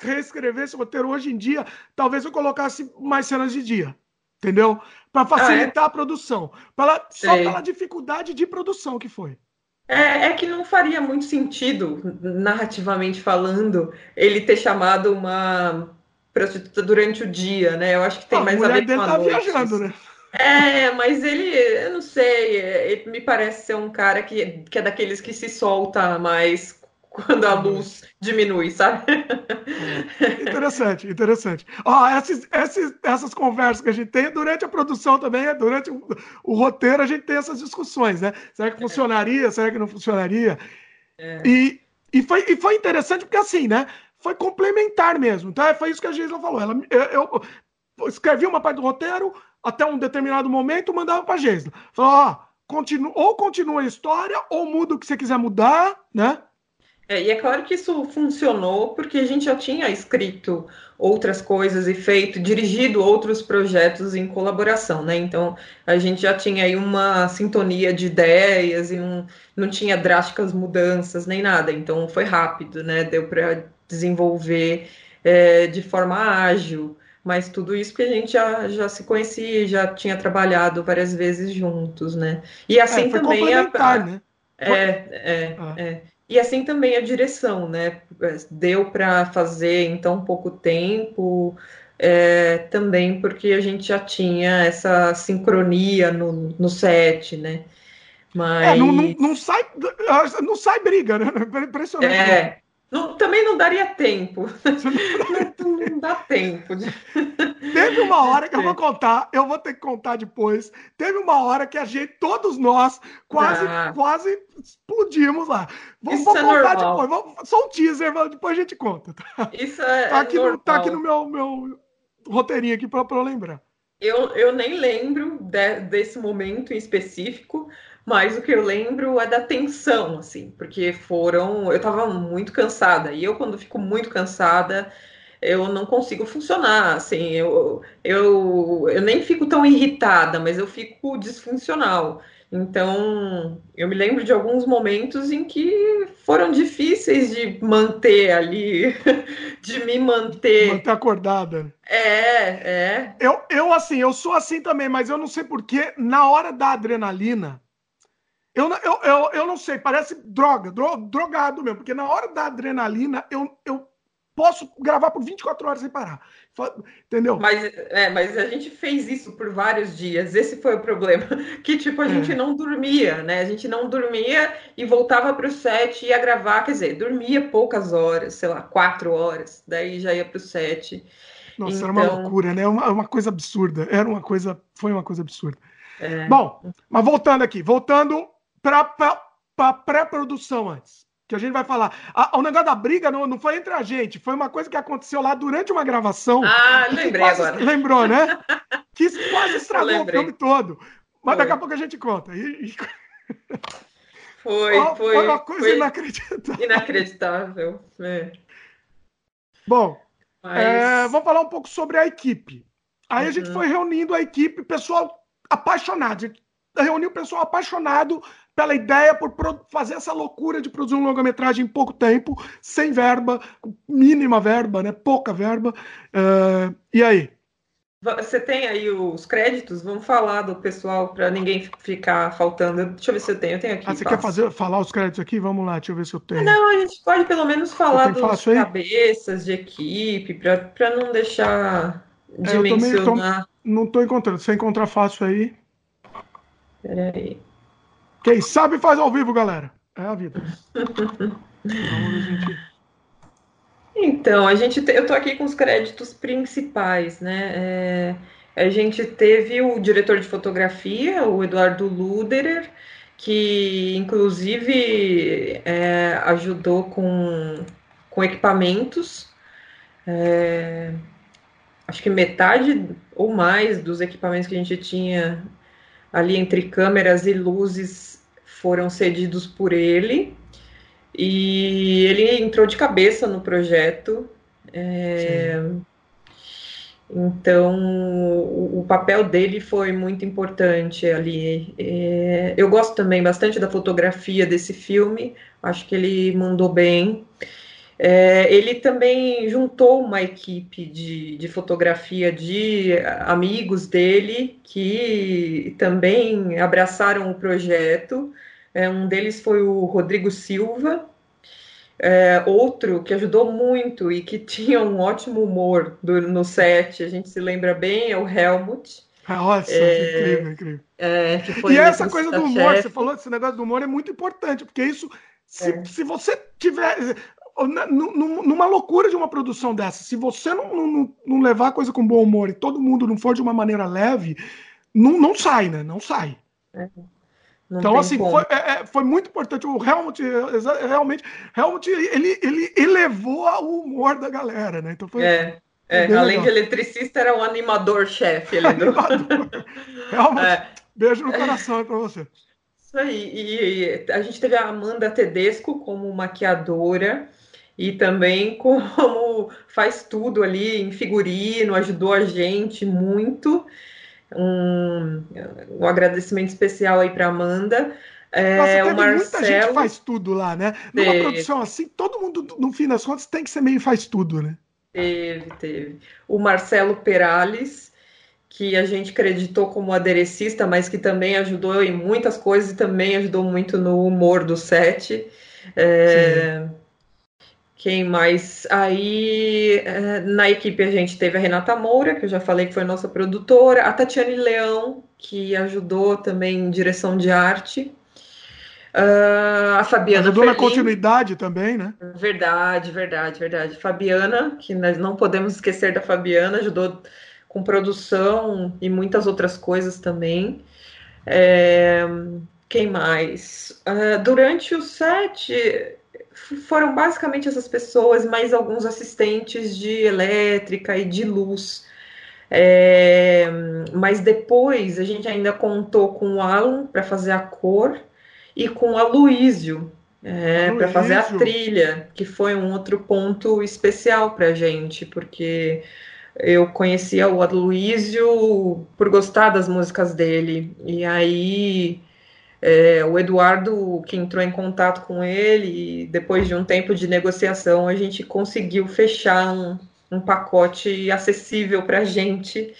reescrever esse roteiro hoje em dia, talvez eu colocasse mais cenas de dia. Entendeu? Para facilitar ah, é? a produção. Pela, só pela dificuldade de produção que foi. É, é, que não faria muito sentido, narrativamente falando, ele ter chamado uma prostituta durante o dia, né? Eu acho que tem ah, mais a, ver com a tá noite. Viajando, né? É, mas ele, eu não sei, ele me parece ser um cara que, que é daqueles que se solta mais quando a luz diminui, sabe? É. Interessante, interessante. Ó, esses, esses, essas conversas que a gente tem durante a produção também, durante o, o roteiro, a gente tem essas discussões, né? Será que funcionaria? Será que não funcionaria? É. E, e, foi, e foi interessante porque assim, né? Foi complementar mesmo. Então, foi isso que a Gisela falou. Ela, eu, eu escrevi uma parte do roteiro, até um determinado momento, mandava para a Gisela. Falou, ó, continu, ou continua a história, ou muda o que você quiser mudar, né? É, e é claro que isso funcionou porque a gente já tinha escrito outras coisas e feito, dirigido outros projetos em colaboração, né? Então a gente já tinha aí uma sintonia de ideias e não, não tinha drásticas mudanças nem nada. Então foi rápido, né? Deu para desenvolver é, de forma ágil. Mas tudo isso que a gente já, já se conhecia, já tinha trabalhado várias vezes juntos, né? E assim é, também a, a, né? É, é, ah. é. E assim também a direção, né? Deu para fazer em tão pouco tempo, é, também porque a gente já tinha essa sincronia no, no set, né? Mas... É, não, não, não, sai, não sai briga, né? Impressionante. É, não, também não daria tempo. Não, não, dá tempo. Teve uma hora que eu vou contar, eu vou ter que contar depois. Teve uma hora que a gente, todos nós, quase, ah. quase explodimos lá. Vou, Isso vou é contar normal. depois. Vou, só um teaser, depois a gente conta. Tá? Isso é. Tá aqui, no, tá aqui no meu, meu roteirinho aqui para eu lembrar. Eu, eu nem lembro de, desse momento em específico, mas o que eu lembro é da tensão, assim, porque foram. Eu estava muito cansada, e eu, quando fico muito cansada, eu não consigo funcionar, assim, eu, eu, eu nem fico tão irritada, mas eu fico disfuncional. Então, eu me lembro de alguns momentos em que foram difíceis de manter ali, de me manter. Manter acordada. É, é. Eu, eu, assim, eu sou assim também, mas eu não sei porquê, na hora da adrenalina, eu, eu, eu, eu não sei, parece droga, dro, drogado mesmo, porque na hora da adrenalina eu, eu posso gravar por 24 horas sem parar. Entendeu? Mas, é, mas a gente fez isso por vários dias. Esse foi o problema. Que tipo, a gente é. não dormia, né? A gente não dormia e voltava para o set e ia gravar, quer dizer, dormia poucas horas, sei lá, quatro horas, daí já ia para o set. Nossa, então... era uma então loucura, né? Uma, uma coisa absurda. Era uma coisa, foi uma coisa absurda. É. Bom, mas voltando aqui, voltando para pré-produção antes. Que a gente vai falar. A, o negócio da briga não, não foi entre a gente, foi uma coisa que aconteceu lá durante uma gravação. Ah, lembrei quase, agora. Lembrou, né? Que quase estragou o filme todo. Mas foi. daqui a pouco a gente conta. E, e... Foi, foi, foi uma coisa foi inacreditável. Inacreditável. É. Bom, Mas... é, vamos falar um pouco sobre a equipe. Aí uhum. a gente uhum. foi reunindo a equipe, pessoal apaixonado. A gente reuniu o pessoal apaixonado pela ideia, por fazer essa loucura de produzir um longa-metragem em pouco tempo, sem verba, mínima verba, né? Pouca verba. Uh, e aí? Você tem aí os créditos? Vamos falar do pessoal para ninguém ficar faltando. Deixa eu ver se eu tenho. Eu tenho aqui. Ah, você quer fazer, falar os créditos aqui? Vamos lá, deixa eu ver se eu tenho. Não, a gente pode pelo menos falar dos cabeças de equipe, para não deixar de é, mencionar. Tô, não estou encontrando. Se você encontrar fácil aí. Peraí. Quem sabe faz ao vivo, galera. É a vida. Então, a gente te... eu tô aqui com os créditos principais, né? É... A gente teve o diretor de fotografia, o Eduardo Luderer, que inclusive é, ajudou com, com equipamentos. É, acho que metade ou mais dos equipamentos que a gente tinha ali entre câmeras e luzes foram cedidos por ele e ele entrou de cabeça no projeto. É, então, o, o, papel dele foi muito importante ali. É, eu gosto também bastante da fotografia desse filme, acho que ele mandou bem. É, ele também juntou uma equipe de, de fotografia de amigos dele que também abraçaram o projeto. É, um deles foi o Rodrigo Silva, é, outro que ajudou muito e que tinha um ótimo humor do, no set, a gente se lembra bem, é o Helmut. Nossa, é, incrível, incrível. É, e essa coisa do humor, chefe. você falou esse negócio do humor é muito importante, porque isso, se, é. se você tiver numa loucura de uma produção dessa, se você não, não, não, levar a coisa com bom humor e todo mundo não for de uma maneira leve, não, não sai, né? Não sai. É. Não então, assim, foi, é, é, foi, muito importante. O Helmut, realmente, Helmut, ele, ele elevou o humor da galera, né? Então foi. É. É, além legal. de eletricista, era um animador-chefe. Do... Helmut, é. beijo no coração aí pra você. Isso aí. E a gente teve a Amanda Tedesco como maquiadora e também como faz tudo ali em figurino, ajudou a gente muito. Um, um agradecimento especial aí para Amanda. É, Nossa, o Marcelo... muita gente faz tudo lá, né? Numa teve. produção assim, todo mundo, no fim das contas, tem que ser meio faz tudo, né? Teve, teve. O Marcelo Perales, que a gente acreditou como aderecista, mas que também ajudou em muitas coisas e também ajudou muito no humor do set. É... Quem mais? Aí é, na equipe a gente teve a Renata Moura, que eu já falei que foi nossa produtora, a Tatiane Leão, que ajudou também em direção de arte. Uh, a Fabiana. Ajudou Ferlin. na continuidade também, né? Verdade, verdade, verdade. Fabiana, que nós não podemos esquecer da Fabiana, ajudou com produção e muitas outras coisas também. É, quem mais? Uh, durante o set foram basicamente essas pessoas, mais alguns assistentes de elétrica e de luz. É, mas depois a gente ainda contou com o Alan para fazer a cor e com a Luísio é, para fazer a trilha, que foi um outro ponto especial para a gente, porque eu conhecia o Aloysio por gostar das músicas dele, e aí é, o Eduardo, que entrou em contato com ele, e depois de um tempo de negociação, a gente conseguiu fechar um, um pacote acessível para a gente,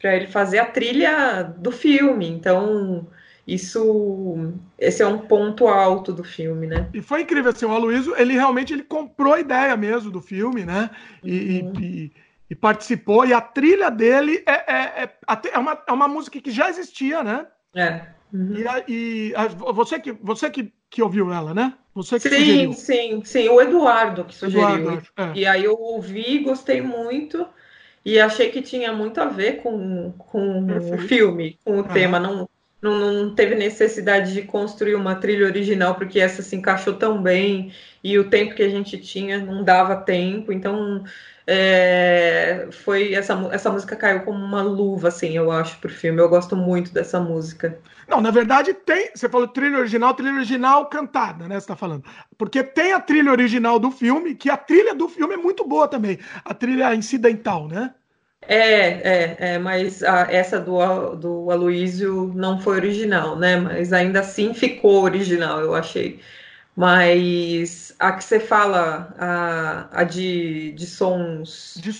para ele fazer a trilha do filme. Então, isso, esse é um ponto alto do filme, né? E foi incrível, assim, o Aloysio, ele realmente ele comprou a ideia mesmo do filme, né? E, uhum. e, e participou, e a trilha dele é, é, é, é, uma, é uma música que já existia, né? É. Uhum. E, a, e a, você, que, você que, que ouviu ela, né? Você que sim, sugeriu. sim, sim. O Eduardo que sugeriu. Eduardo, é. E aí eu ouvi, gostei muito e achei que tinha muito a ver com, com o filme, com o tema. Não, não, não teve necessidade de construir uma trilha original, porque essa se encaixou tão bem e o tempo que a gente tinha não dava tempo, então é, foi essa, essa música caiu como uma luva, assim, eu acho, pro filme. Eu gosto muito dessa música. Não, na verdade tem. Você falou trilha original, trilha original cantada, né? Você tá falando. Porque tem a trilha original do filme, que a trilha do filme é muito boa também. A trilha incidental, né? É, é, é, mas a, essa do, do Aloísio não foi original, né? Mas ainda assim ficou original, eu achei. Mas a que você fala, a, a de, de sons. De,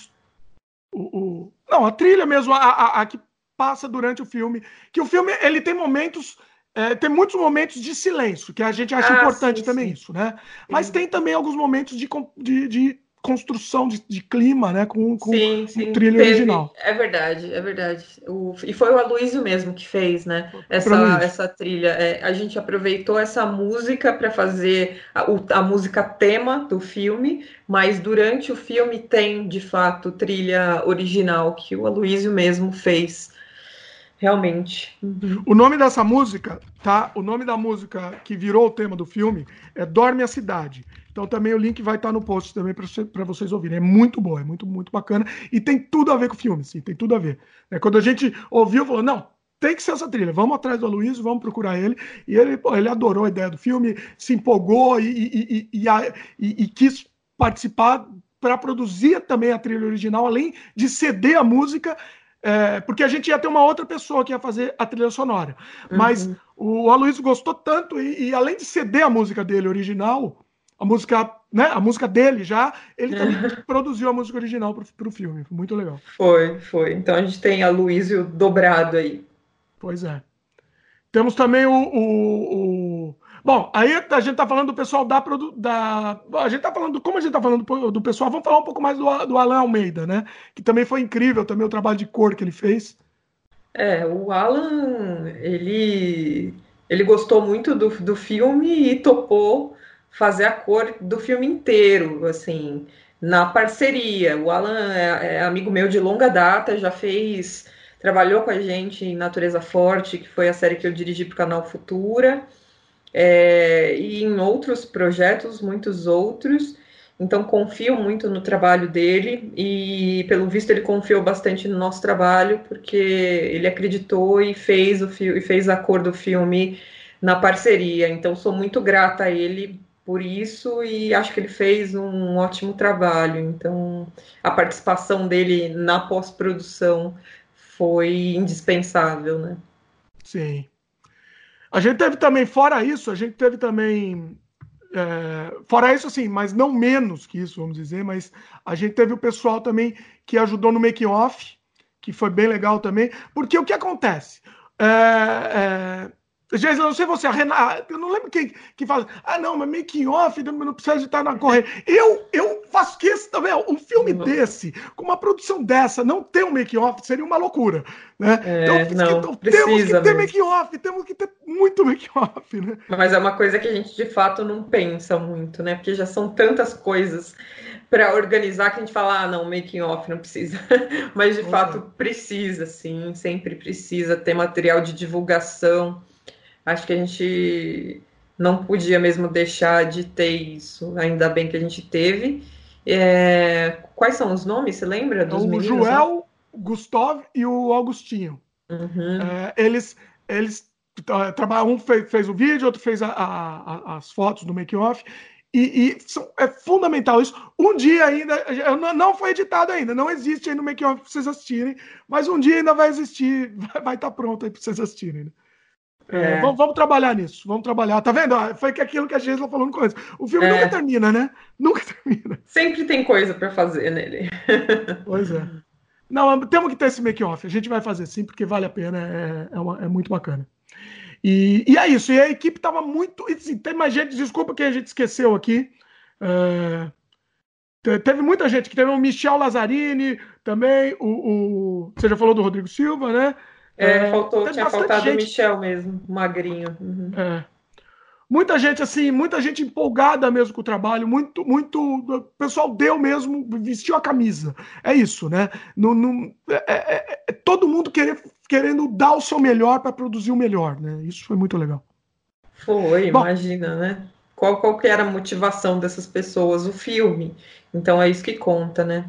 o, o, não, a trilha mesmo, a, a, a, que passa durante o filme. Que o filme ele tem momentos. É, tem muitos momentos de silêncio, que a gente acha ah, importante sim, também sim. isso, né? Mas sim. tem também alguns momentos de, de, de construção de, de, clima, né? Com, com sim, sim. trilha Teve, original. É verdade, é verdade. O, e foi o Aloysio mesmo que fez, né? Essa, essa trilha. É, a gente aproveitou essa música para fazer a, a, música tema do filme, mas durante o filme tem, de fato, trilha original que o Aloysio mesmo fez. Realmente. Uhum. O nome dessa música, tá? O nome da música que virou o tema do filme é Dorme a Cidade. Então também o link vai estar no post também para vocês ouvirem. É muito boa, é muito, muito bacana. E tem tudo a ver com o filme, sim, tem tudo a ver. É, quando a gente ouviu, falou, não, tem que ser essa trilha. Vamos atrás do Aloysio, vamos procurar ele. E ele, pô, ele adorou a ideia do filme, se empolgou e, e, e, e quis participar para produzir também a trilha original, além de ceder a música, é, porque a gente ia ter uma outra pessoa que ia fazer a trilha sonora. Mas uhum. o Aloysio gostou tanto, e, além de ceder a música dele original, a música, né? A música dele já, ele também produziu a música original para o filme. Foi muito legal. Foi, foi. Então a gente tem a Luísio dobrado aí. Pois é. Temos também o, o, o... Bom, aí a gente tá falando do pessoal da, da. A gente tá falando. Como a gente tá falando do, do pessoal, vamos falar um pouco mais do, do Alan Almeida, né? Que também foi incrível também o trabalho de cor que ele fez. É, o Alan, ele, ele gostou muito do, do filme e topou fazer a cor do filme inteiro, assim, na parceria. O Alan é, é amigo meu de longa data, já fez, trabalhou com a gente em Natureza Forte, que foi a série que eu dirigi para o canal Futura, é, e em outros projetos, muitos outros. Então confio muito no trabalho dele e pelo visto ele confiou bastante no nosso trabalho porque ele acreditou e fez o e fez a cor do filme na parceria. Então, sou muito grata a ele por isso e acho que ele fez um ótimo trabalho. Então, a participação dele na pós-produção foi indispensável, né? Sim. A gente teve também, fora isso, a gente teve também. É, fora isso, assim, mas não menos que isso, vamos dizer, mas a gente teve o pessoal também que ajudou no make-off, que foi bem legal também, porque o que acontece? É, é, Gente, eu não sei você, a Renata, eu não lembro quem que fala, ah, não, mas making off, não precisa de estar na correia. Eu, eu faço questão, velho, um filme desse, com uma produção dessa, não ter um making off seria uma loucura, né? É, então, não, então temos que ter making off, temos que ter muito making off, né? Mas é uma coisa que a gente de fato não pensa muito, né? Porque já são tantas coisas para organizar que a gente fala, ah, não, making off não precisa. Mas de fato precisa, sim, sempre precisa ter material de divulgação acho que a gente não podia mesmo deixar de ter isso. Ainda bem que a gente teve. É... Quais são os nomes? Você lembra dos o meninos? Joel, o Gustav e o Augustinho. Uhum. É, eles, eles trabalham. Um fez, fez, o vídeo, outro fez a, a, as fotos do make-off. E, e são, é fundamental isso. Um dia ainda, não foi editado ainda, não existe aí no make-off para vocês assistirem, mas um dia ainda vai existir, vai, estar pronto aí para vocês assistirem. Né? É, é. Vamos, vamos, trabalhar nisso, vamos trabalhar. Tá vendo? Foi aquilo que a Gisela falou no começo. O filme é. nunca termina, né? Nunca termina. Sempre tem coisa para fazer nele. Pois é. Não, temos que ter esse make-off. A gente vai fazer sim, porque vale a pena, é, é, uma, é muito bacana. E, e, é isso. E a equipe estava muito. Assim, tem mais gente, desculpa que a gente esqueceu aqui. É, teve muita gente que teve o Michel Lazzarini também. O, o, você já falou do Rodrigo Silva, né? É, é, faltou, tinha faltado gente... o Michel mesmo, magrinho. Uhum. É. Muita gente, assim, muita gente empolgada mesmo com o trabalho, muito, muito. O pessoal deu mesmo, vestiu a camisa. É isso, né? No, no é, é, é, é todo mundo querer, querendo dar o seu melhor para produzir o melhor, né? Isso foi muito legal. Foi, Bom, imagina, né? Qual, qual que era a motivação dessas pessoas? O filme. Então é isso que conta, né?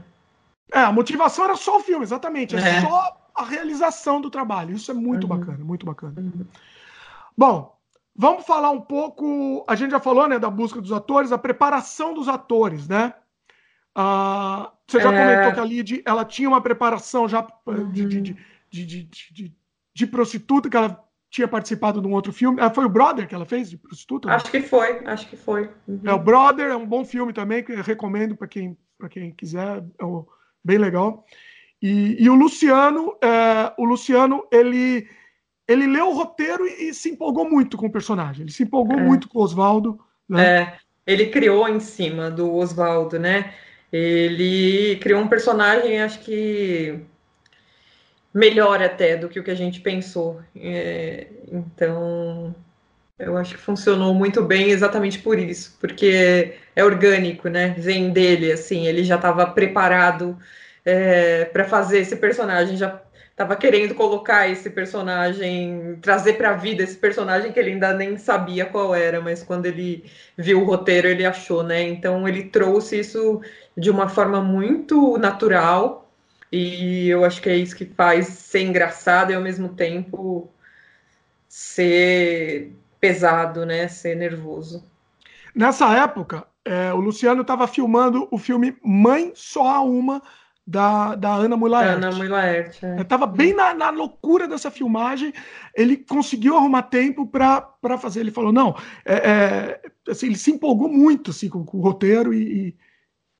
É, a motivação era só o filme, exatamente. É, só a realização do trabalho. Isso é muito uhum. bacana, muito bacana. Uhum. Bom, vamos falar um pouco. A gente já falou, né, da busca dos atores, a preparação dos atores, né? Ah, você já é... comentou que a Lid, ela tinha uma preparação já uhum. de, de, de, de, de, prostituta, que ela tinha participado de um outro filme. Ah, foi o Brother que ela fez de prostituta? Acho que foi, acho que foi. Uhum. É o Brother, é um bom filme também, que eu recomendo para quem, quem quiser, é bem legal. E, e o Luciano, é, o Luciano, ele, ele leu o roteiro e, e, se empolgou muito com o personagem. Ele se empolgou é. muito com o Oswaldo. Né? É, ele criou em cima do Oswaldo, né? Ele criou um personagem, acho que melhor até do que o que a gente pensou. É, então, eu acho que funcionou muito bem exatamente por isso, porque é orgânico, né? Vem dele, assim, ele já estava preparado é, para fazer esse personagem, já estava querendo colocar esse personagem, trazer para a vida esse personagem que ele ainda nem sabia qual era, mas quando ele viu o roteiro ele achou, né? Então ele trouxe isso de uma forma muito natural e eu acho que é isso que faz ser engraçado e ao mesmo tempo ser pesado, né? Ser nervoso. Nessa época, é, o Luciano estava filmando o filme Mãe Só Há Uma, da, da Ana Mulaert. Ana Mulaert, é. Tava bem na, na, loucura dessa filmagem, ele conseguiu arrumar tempo para fazer. Ele falou, não, é, é, assim, ele se empolgou muito assim, com, com o roteiro e, e,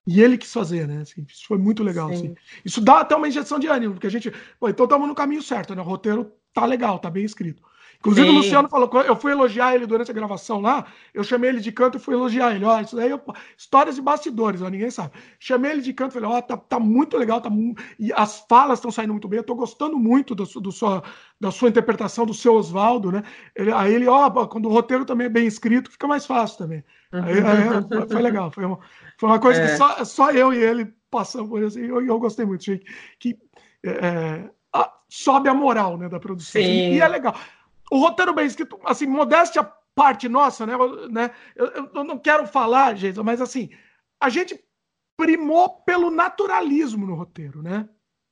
e, ele quis fazer, né? Assim, isso foi muito legal. Assim. Isso dá até uma injeção de ânimo, porque a gente, pô, então estamos no caminho certo, né? O roteiro tá legal, tá bem escrito. Inclusive, Sim. o Luciano falou, eu fui elogiar ele durante a gravação lá, eu chamei ele de canto e fui elogiar ele. Ó, isso daí, eu, histórias de bastidores, ó, ninguém sabe. Chamei ele de canto e falei, ó, tá, tá muito legal, tá e as falas estão saindo muito bem, eu tô gostando muito do, do sua, da sua interpretação do seu Oswaldo, né? Ele, aí ele, ó, quando o roteiro também é bem escrito, fica mais fácil também. Aí, aí foi, foi, legal, foi uma, foi uma coisa é. que só, só eu e ele passamos por isso, e eu, eu gostei muito, achei que é, a, sobe a moral né, da produção. Sim. E é legal o roteiro bem escrito, assim, modéstia parte nossa, né? né? Eu, eu não quero falar, gente, mas assim, a gente primou pelo naturalismo no roteiro, né?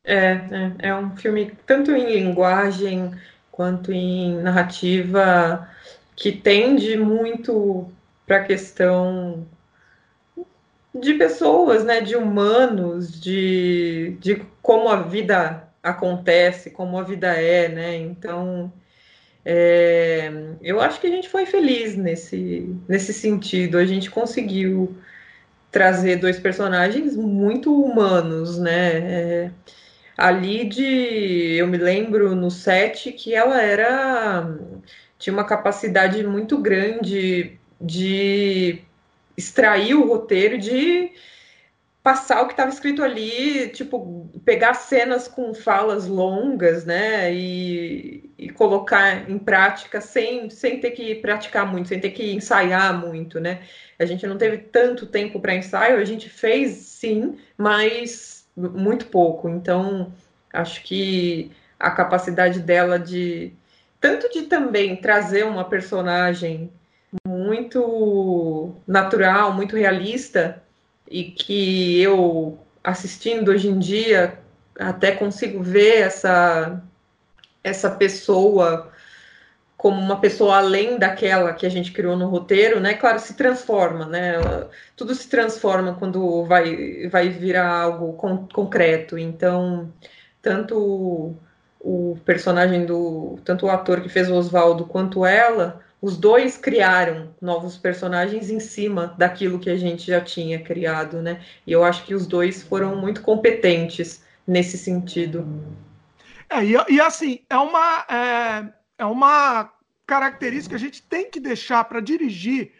É, é, é um filme tanto em linguagem quanto em narrativa que tende muito para a questão de pessoas, né, de humanos, de, de como a vida acontece, como a vida é, né? Então, é, eu acho que a gente foi feliz nesse, nesse sentido. A gente conseguiu trazer dois personagens muito humanos, né? É, a Lid, eu me lembro no set que ela era tinha uma capacidade muito grande de extrair o roteiro, de passar o que estava escrito ali, tipo, pegar cenas com falas longas, né, e, e, colocar em prática sem, sem ter que praticar muito, sem ter que ensaiar muito, né. A gente não teve tanto tempo para ensaio, a gente fez sim, mas muito pouco. Então, acho que a capacidade dela de tanto de também trazer uma personagem muito natural, muito realista, e que eu, assistindo hoje em dia, até consigo ver essa, essa pessoa como uma pessoa além daquela que a gente criou no roteiro, né? Claro, se transforma, né? Tudo se transforma quando vai, vai virar algo con concreto. Então, tanto o personagem do. tanto o ator que fez o Oswaldo quanto ela os dois criaram novos personagens em cima daquilo que a gente já tinha criado, né? E eu acho que os dois foram muito competentes nesse sentido. É, e, e assim, é uma, é, é uma característica que a gente tem que deixar para dirigir,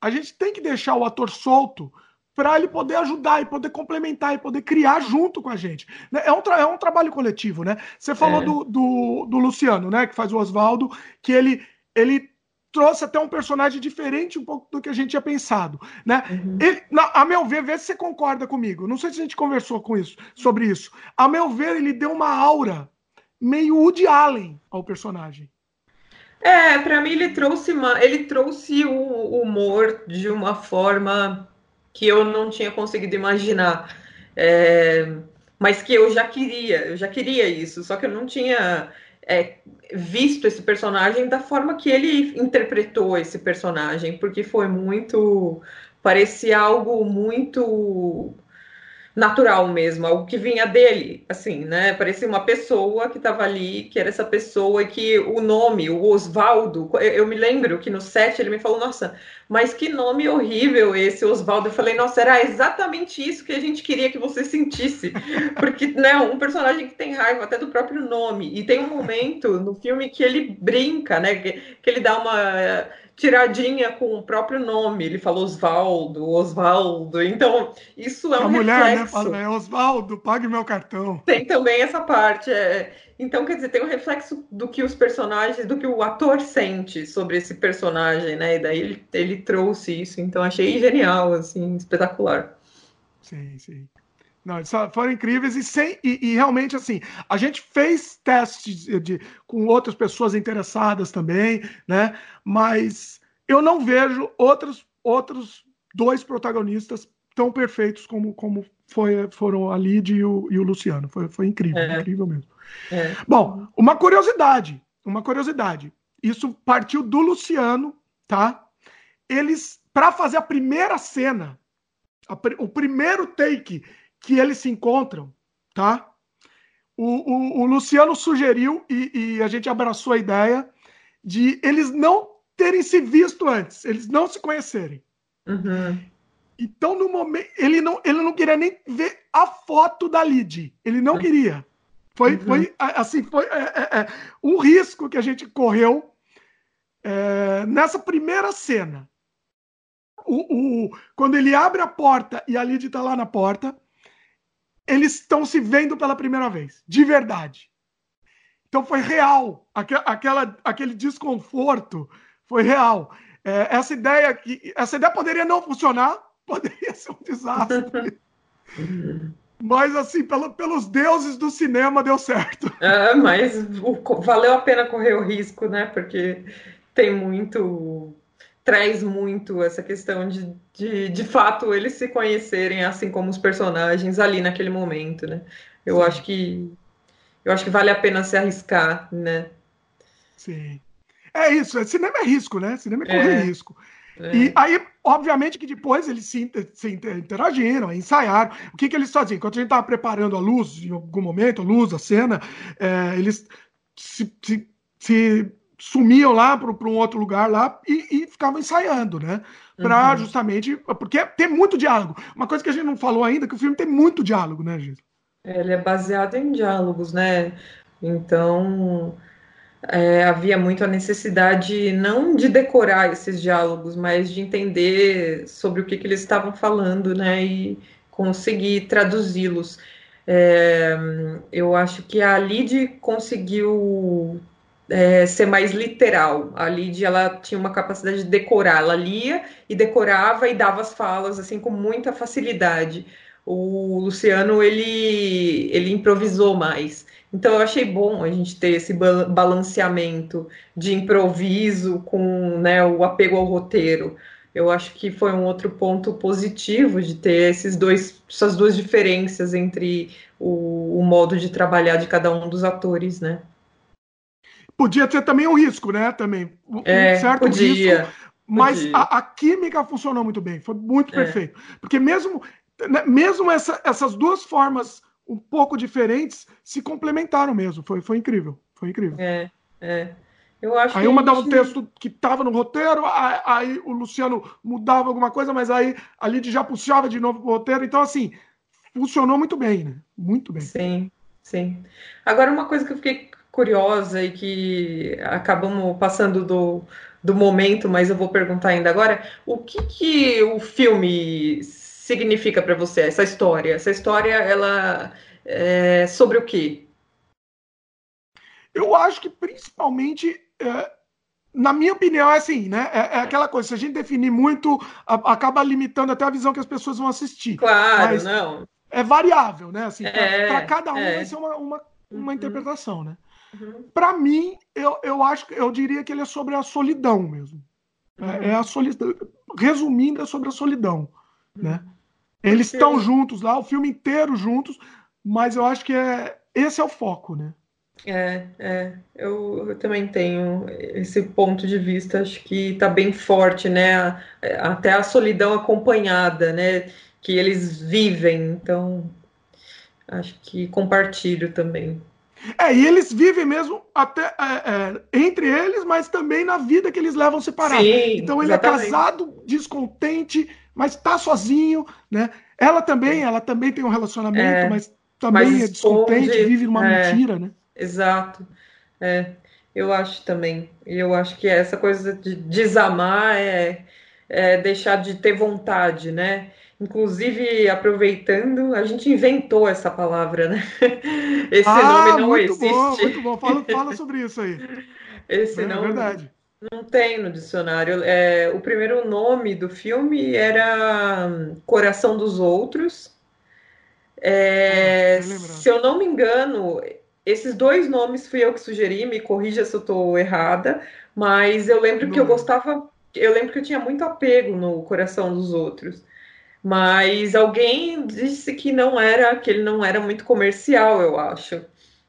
a gente tem que deixar o ator solto para ele poder ajudar e poder complementar e poder criar junto com a gente. Né? É um, é um trabalho coletivo, né? Você falou é. do, do, do, Luciano, né? Que faz o Oswaldo, que ele, ele trouxe até um personagem diferente um pouco do que a gente tinha pensado, né? Uhum. Ele, na, a meu ver, vê se você concorda comigo. Não sei se a gente conversou com isso, sobre isso. A meu ver, ele deu uma aura meio Woody Allen ao personagem. É, para mim ele trouxe uma, ele trouxe o humor de uma forma que eu não tinha conseguido imaginar. É, mas que eu já queria, eu já queria isso, só que eu não tinha é, visto esse personagem da forma que ele interpretou esse personagem, porque foi muito. parecia algo muito natural mesmo, algo que vinha dele, assim, né? Parecia uma pessoa que estava ali, que era essa pessoa e que o nome, o Osvaldo, eu me lembro que no set ele me falou, nossa, mas que nome horrível esse Osvaldo. Eu falei, nossa, era exatamente isso que a gente queria que você sentisse, porque, né, um personagem que tem raiva até do próprio nome, e tem um momento no filme que ele brinca, né, que ele dá uma tiradinha com o próprio nome. Ele falou Osvaldo, Osvaldo. Então, isso é um A mulher, né, reflexo. né, fala, é Osvaldo, pague meu cartão. Tem também essa parte. É... Então, quer dizer, tem um reflexo do que os personagens, do que o ator sente sobre esse personagem, né? E daí ele, ele trouxe isso. Então, achei genial, assim, espetacular. Sim, sim. Não, eles foram incríveis e, sem, e, e, realmente assim, a gente fez testes de, de, com outras pessoas interessadas também, né? Mas eu não vejo outros, outros dois protagonistas tão perfeitos como, como foi, foram a Lid e o, e o Luciano. Foi, foi incrível, é. incrível mesmo. É. Bom, uma curiosidade, uma curiosidade. Isso partiu do Luciano, tá? Eles, para fazer a primeira cena, a, o primeiro take que eles se encontram, tá? O, o, o Luciano sugeriu e, e, a gente abraçou a ideia de eles não terem se visto antes, eles não se conhecerem. Uhum. Então, no momento, ele não, ele não queria nem ver a foto da Lid. Ele não uhum. queria. Foi, uhum. foi assim, foi é, é, é, um risco que a gente correu é, nessa primeira cena. O, o, quando ele abre a porta e a Lid está lá na porta, eles estão se vendo pela primeira vez, de verdade. Então foi real, aquela, aquele desconforto foi real. É, essa ideia que essa ideia poderia não funcionar, poderia ser um desastre. mas assim, pelo, pelos deuses do cinema deu certo. É, mas o, valeu a pena correr o risco, né? Porque tem muito traz muito essa questão de, de, de fato, eles se conhecerem assim como os personagens ali naquele momento, né? Eu Sim. acho que eu acho que vale a pena se arriscar, né? Sim. É isso, é, cinema é risco, né? Cinema é correr é. risco. É. E aí, obviamente, que depois eles se, se interagiram, ensaiaram. O que, que eles faziam? Enquanto a gente estava preparando a luz, em algum momento, a luz, a cena, é, eles se, se, se, sumiam lá para um outro lugar lá e, e ficavam ensaiando, né? Para uhum. justamente. Porque tem muito diálogo. Uma coisa que a gente não falou ainda, que o filme tem muito diálogo, né, gente? Ele é baseado em diálogos, né? Então é, havia muito a necessidade não de decorar esses diálogos, mas de entender sobre o que, que eles estavam falando, né, e conseguir traduzi-los. É, eu acho que a Lid conseguiu é, ser mais literal. A Lid ela tinha uma capacidade de decorar, ela lia e decorava e dava as falas assim com muita facilidade. O Luciano ele ele improvisou mais. Então, eu achei bom a gente ter esse balanceamento de improviso com né, o apego ao roteiro. Eu acho que foi um outro ponto positivo de ter esses dois, essas duas diferenças entre o, o modo de trabalhar de cada um dos atores, né? Podia ter também um risco, né? Também um é, certo podia, risco, mas podia. A, a, química funcionou muito bem, foi muito é. perfeito. Porque mesmo, né, mesmo essa, essas duas formas um pouco diferentes se complementaram mesmo. Foi, foi incrível. Foi incrível. É, é. Eu acho aí uma dá um texto que estava no roteiro, aí, aí, o Luciano mudava alguma coisa, mas aí a Lid já puxava de novo pro roteiro. Então, assim, funcionou muito bem, né? Muito bem. Sim, sim. Agora, uma coisa que eu fiquei curiosa e que acabamos passando do, do momento, mas eu vou perguntar ainda agora, o que, que o filme significa para você essa história? Essa história, ela é sobre o quê? Eu acho que principalmente, é, na minha opinião, é assim, né? É, é, aquela coisa, se a gente definir muito, a, acaba limitando até a visão que as pessoas vão assistir. Claro, não. É variável, né? Assim, para é, cada um é. vai ser uma, uma, uma uhum. interpretação, né? Uhum. Para mim, eu, eu acho eu diria que ele é sobre a solidão mesmo. Uhum. É, a solidão. Resumindo, é sobre a solidão, né? Eles estão juntos lá, o filme inteiro juntos, mas eu acho que é esse é o foco, né? É, é. Eu, eu também tenho esse ponto de vista, acho que está bem forte, né? Até a solidão acompanhada, né? Que eles vivem, então acho que compartilho também. É, e eles vivem mesmo até é, é, entre eles, mas também na vida que eles levam separados. Então ele é exatamente. é casado, descontente, mas tá sozinho, né? Ela também, ela também tem um relacionamento, é, mas também mas é descontente, esconde, vive numa é, mentira, né? Exato. É, eu acho também. E eu acho que essa coisa de desamar é, é deixar de ter vontade, né? Inclusive, aproveitando, a gente inventou essa palavra, né? Esse ah, nome não muito existe. Bom, muito bom, fala, fala sobre isso aí. Esse é, nome. É verdade. Não tem no dicionário. É, o primeiro nome do filme era Coração dos Outros. É, ah, se eu não me engano, esses dois nomes fui eu que sugeri, me corrija se eu estou errada, mas eu lembro que eu gostava, eu lembro que eu tinha muito apego no Coração dos Outros. Mas alguém disse que não era, que ele não era muito comercial, eu acho.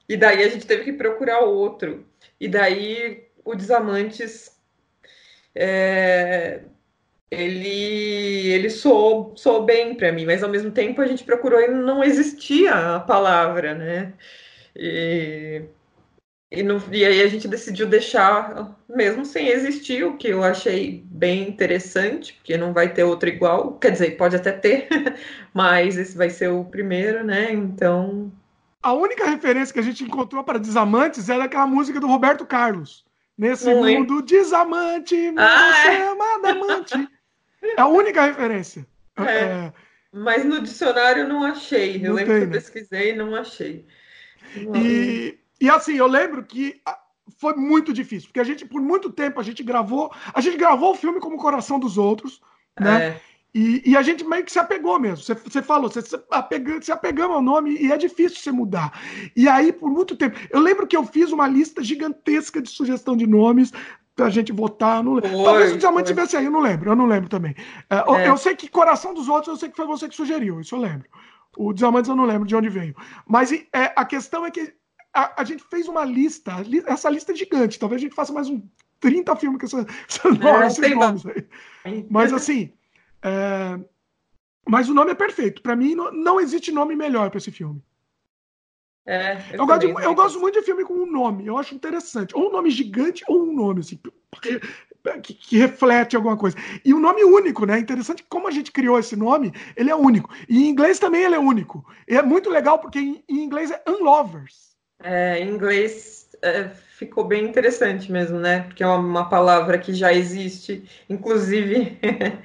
E daí a gente teve que procurar outro. E daí o Desamantes é, ele ele soou, soou bem para mim, mas ao mesmo tempo a gente procurou e não existia a palavra, né? E, e, no, e aí a gente decidiu deixar, mesmo sem existir, o que eu achei bem interessante, porque não vai ter outro igual, quer dizer, pode até ter, mas esse vai ser o primeiro, né? Então. A única referência que a gente encontrou para Desamantes era aquela música do Roberto Carlos. Nesse Não mundo é? desamante, ah, é uma diamante. É a única referência. É, é. Mas no dicionário não achei. Eu não lembro tem, que eu pesquisei e não achei. E, e assim, eu lembro que ah, foi muito difícil, porque a gente, por muito tempo, a gente gravou, a gente gravou o filme como Coração dos Outros, né? É. E, e, a gente meio que se apegou mesmo. Você, você falou, você se, apega, se apegamos ao nome e é difícil você mudar. E aí, por muito tempo. Eu lembro que eu fiz uma lista gigantesca de sugestão de nomes pra gente votar. Não... Talvez o Diamante tivesse aí, eu não lembro, eu não lembro também. É, é. Eu sei que Coração dos Outros, eu sei que foi você que sugeriu, isso eu lembro. O Diamantes eu não lembro de onde veio. Mas é, a questão é que a, a gente fez uma lista, essa lista é gigante, talvez a gente faça mais um 30 filmes com essa, essa é, esses nomes aí. Mas assim, é... mas o nome é perfeito. Para mim, não, não existe nome melhor para esse filme. É, eu, eu, gosto de, eu gosto muito de filme com um nome, eu acho interessante. Ou um nome gigante, ou um nome assim, que, que, reflete alguma coisa. E um nome único, né? Interessante como a gente criou esse nome, ele é único. E em inglês também ele é único. E é muito legal porque em, em inglês é Unlovers. É, em inglês é, ficou bem interessante mesmo, né? Porque é uma, uma palavra que já existe, inclusive.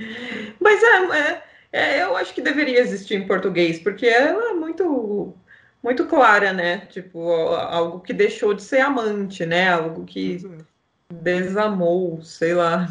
Mas é, é, é, eu acho que deveria existir em português, porque ela é muito muito clara, né? Tipo, algo que deixou de ser amante, né? Algo que é. desamou, sei lá.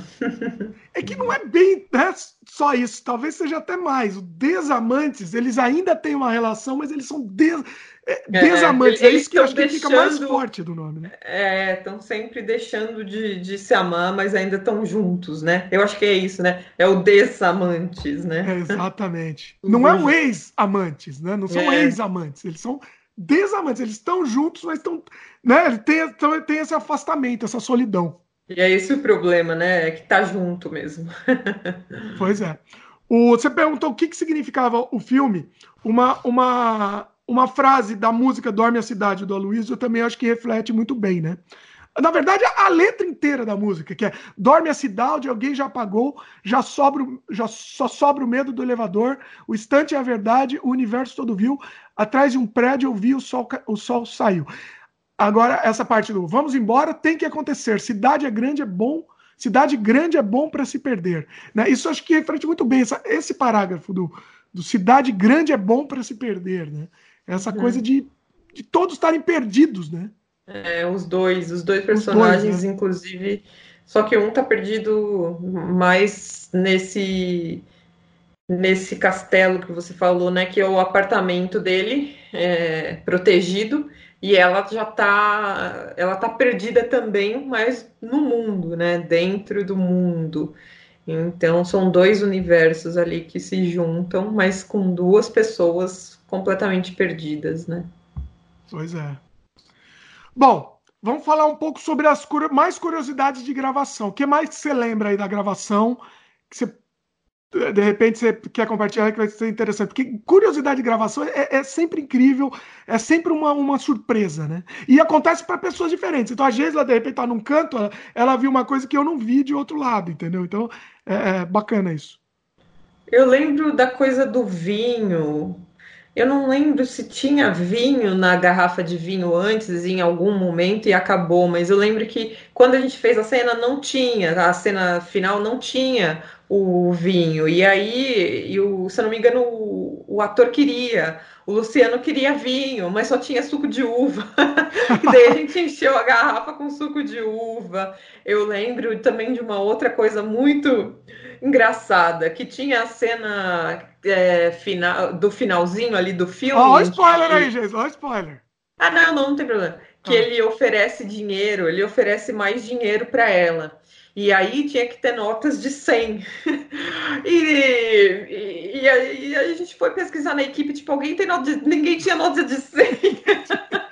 É que não é bem né, só isso, talvez seja até mais. Desamantes, eles ainda têm uma relação, mas eles são des... É, é desamantes. É, é isso que eu acho deixando... que fica mais forte do nome, né? É, estão sempre deixando de, de se amar, mas ainda estão juntos, né? Eu acho que é isso, né? É o desamantes, né? É, exatamente. Não é um ex-amantes, né? Não são é. ex-amantes, eles são desamantes. Eles estão juntos, mas estão. Né? Tem, tem esse afastamento, essa solidão. E é esse o problema, né? É que tá junto mesmo. pois é. O, você perguntou o que, que significava o filme. Uma, uma, uma frase da música Dorme a Cidade do Aloysio eu também acho que reflete muito bem, né? Na verdade, a letra inteira da música, que é Dorme a cidade, alguém já apagou, já, sobra, já só sobra o medo do elevador, o instante é a verdade, o universo todo viu, atrás de um prédio eu vi o sol, o sol saiu. Agora, essa parte do vamos embora tem que acontecer. Cidade é grande, é bom. Cidade grande é bom para se perder. Né? Isso acho que reflete muito bem essa, esse parágrafo do, do cidade grande é bom para se perder. Né? Essa uhum. coisa de, de todos estarem perdidos, né? É, os dois, os dois personagens, os dois, né? inclusive. Só que um tá perdido mais nesse nesse castelo que você falou, né? Que é o apartamento dele, é, protegido, e ela já tá, ela tá perdida também, mas no mundo, né? Dentro do mundo. Então são dois universos ali que se juntam, mas com duas pessoas completamente perdidas, né? Pois é. Bom, vamos falar um pouco sobre as mais curiosidades de gravação. O que mais você lembra aí da gravação que você de repente você quer compartilhar que vai ser interessante, porque curiosidade de gravação é, é sempre incrível, é sempre uma, uma surpresa, né? E acontece para pessoas diferentes. Então, às vezes, ela de repente tá num canto, ela, ela, viu uma coisa que eu não vi de outro lado, entendeu? Então, é, é bacana isso. Eu lembro da coisa do vinho, eu não lembro se tinha vinho na garrafa de vinho antes, em algum momento, e acabou, mas eu lembro que quando a gente fez a cena, não tinha, a cena final não tinha o vinho. E aí, e se eu não me engano, o, o ator queria, o Luciano queria vinho, mas só tinha suco de uva. e daí a gente encheu a garrafa com suco de uva. Eu lembro também de uma outra coisa muito engraçada, que tinha a cena é, final, do finalzinho ali do filme. Ó, oh, spoiler aí, gente, ó, oh, spoiler. Ah, não, não, não tem problema. Que ah. ele oferece dinheiro, ele oferece mais dinheiro para ela. E aí tinha que ter notas de 100. e, e, e, aí a gente foi pesquisar na equipe, tipo, alguém tem nota de... Ninguém tinha nota de 100.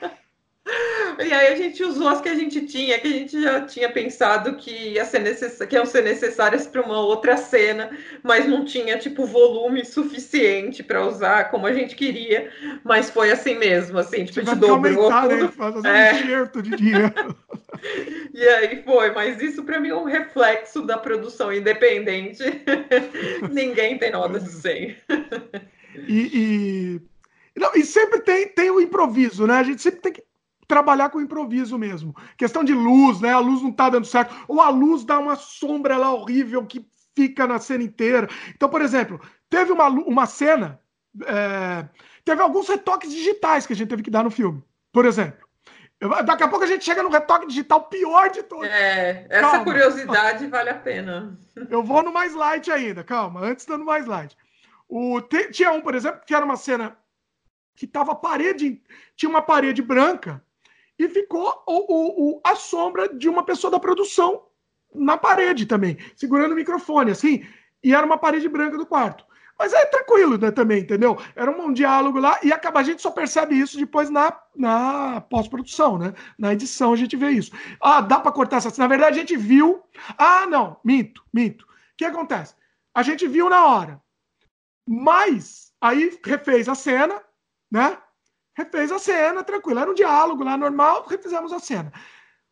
E aí a gente usou as que a gente tinha, que a gente já tinha pensado que, ia ser necess... que iam ser necessárias para uma outra cena, mas não tinha, tipo, volume suficiente para usar como a gente queria. Mas foi assim mesmo, assim, tipo, a gente dobrou tudo. Fazer é. um enxerto de dinheiro. e aí foi, mas isso para mim é um reflexo da produção independente. Ninguém tem nota de 100. e, e... Não, e sempre tem, tem o improviso, né? A gente sempre tem que trabalhar com improviso mesmo. Questão de luz, né? A luz não tá dando certo. Ou a luz dá uma sombra lá horrível que fica na cena inteira. Então, por exemplo, teve uma, uma cena. É, teve alguns retoques digitais que a gente teve que dar no filme. Por exemplo. Daqui a pouco a gente chega no retoque digital pior de todos. É, essa calma. curiosidade vale a pena. Eu vou no mais light ainda, calma, antes do mais light. O, tinha um, por exemplo, que era uma cena que tava parede, tinha uma parede branca e ficou o, o, o, a sombra de uma pessoa da produção na parede também, segurando o microfone, assim, e era uma parede branca do quarto. Mas é tranquilo né, também, entendeu? Era um, um diálogo lá e acaba, a gente só percebe isso depois na, na pós-produção, né? Na edição a gente vê isso. Ah, dá para cortar essa. Na verdade, a gente viu. Ah, não, minto, minto. O que acontece? A gente viu na hora. Mas aí refez a cena, né? Refez a cena, tranquilo. Era um diálogo lá normal, refizemos a cena.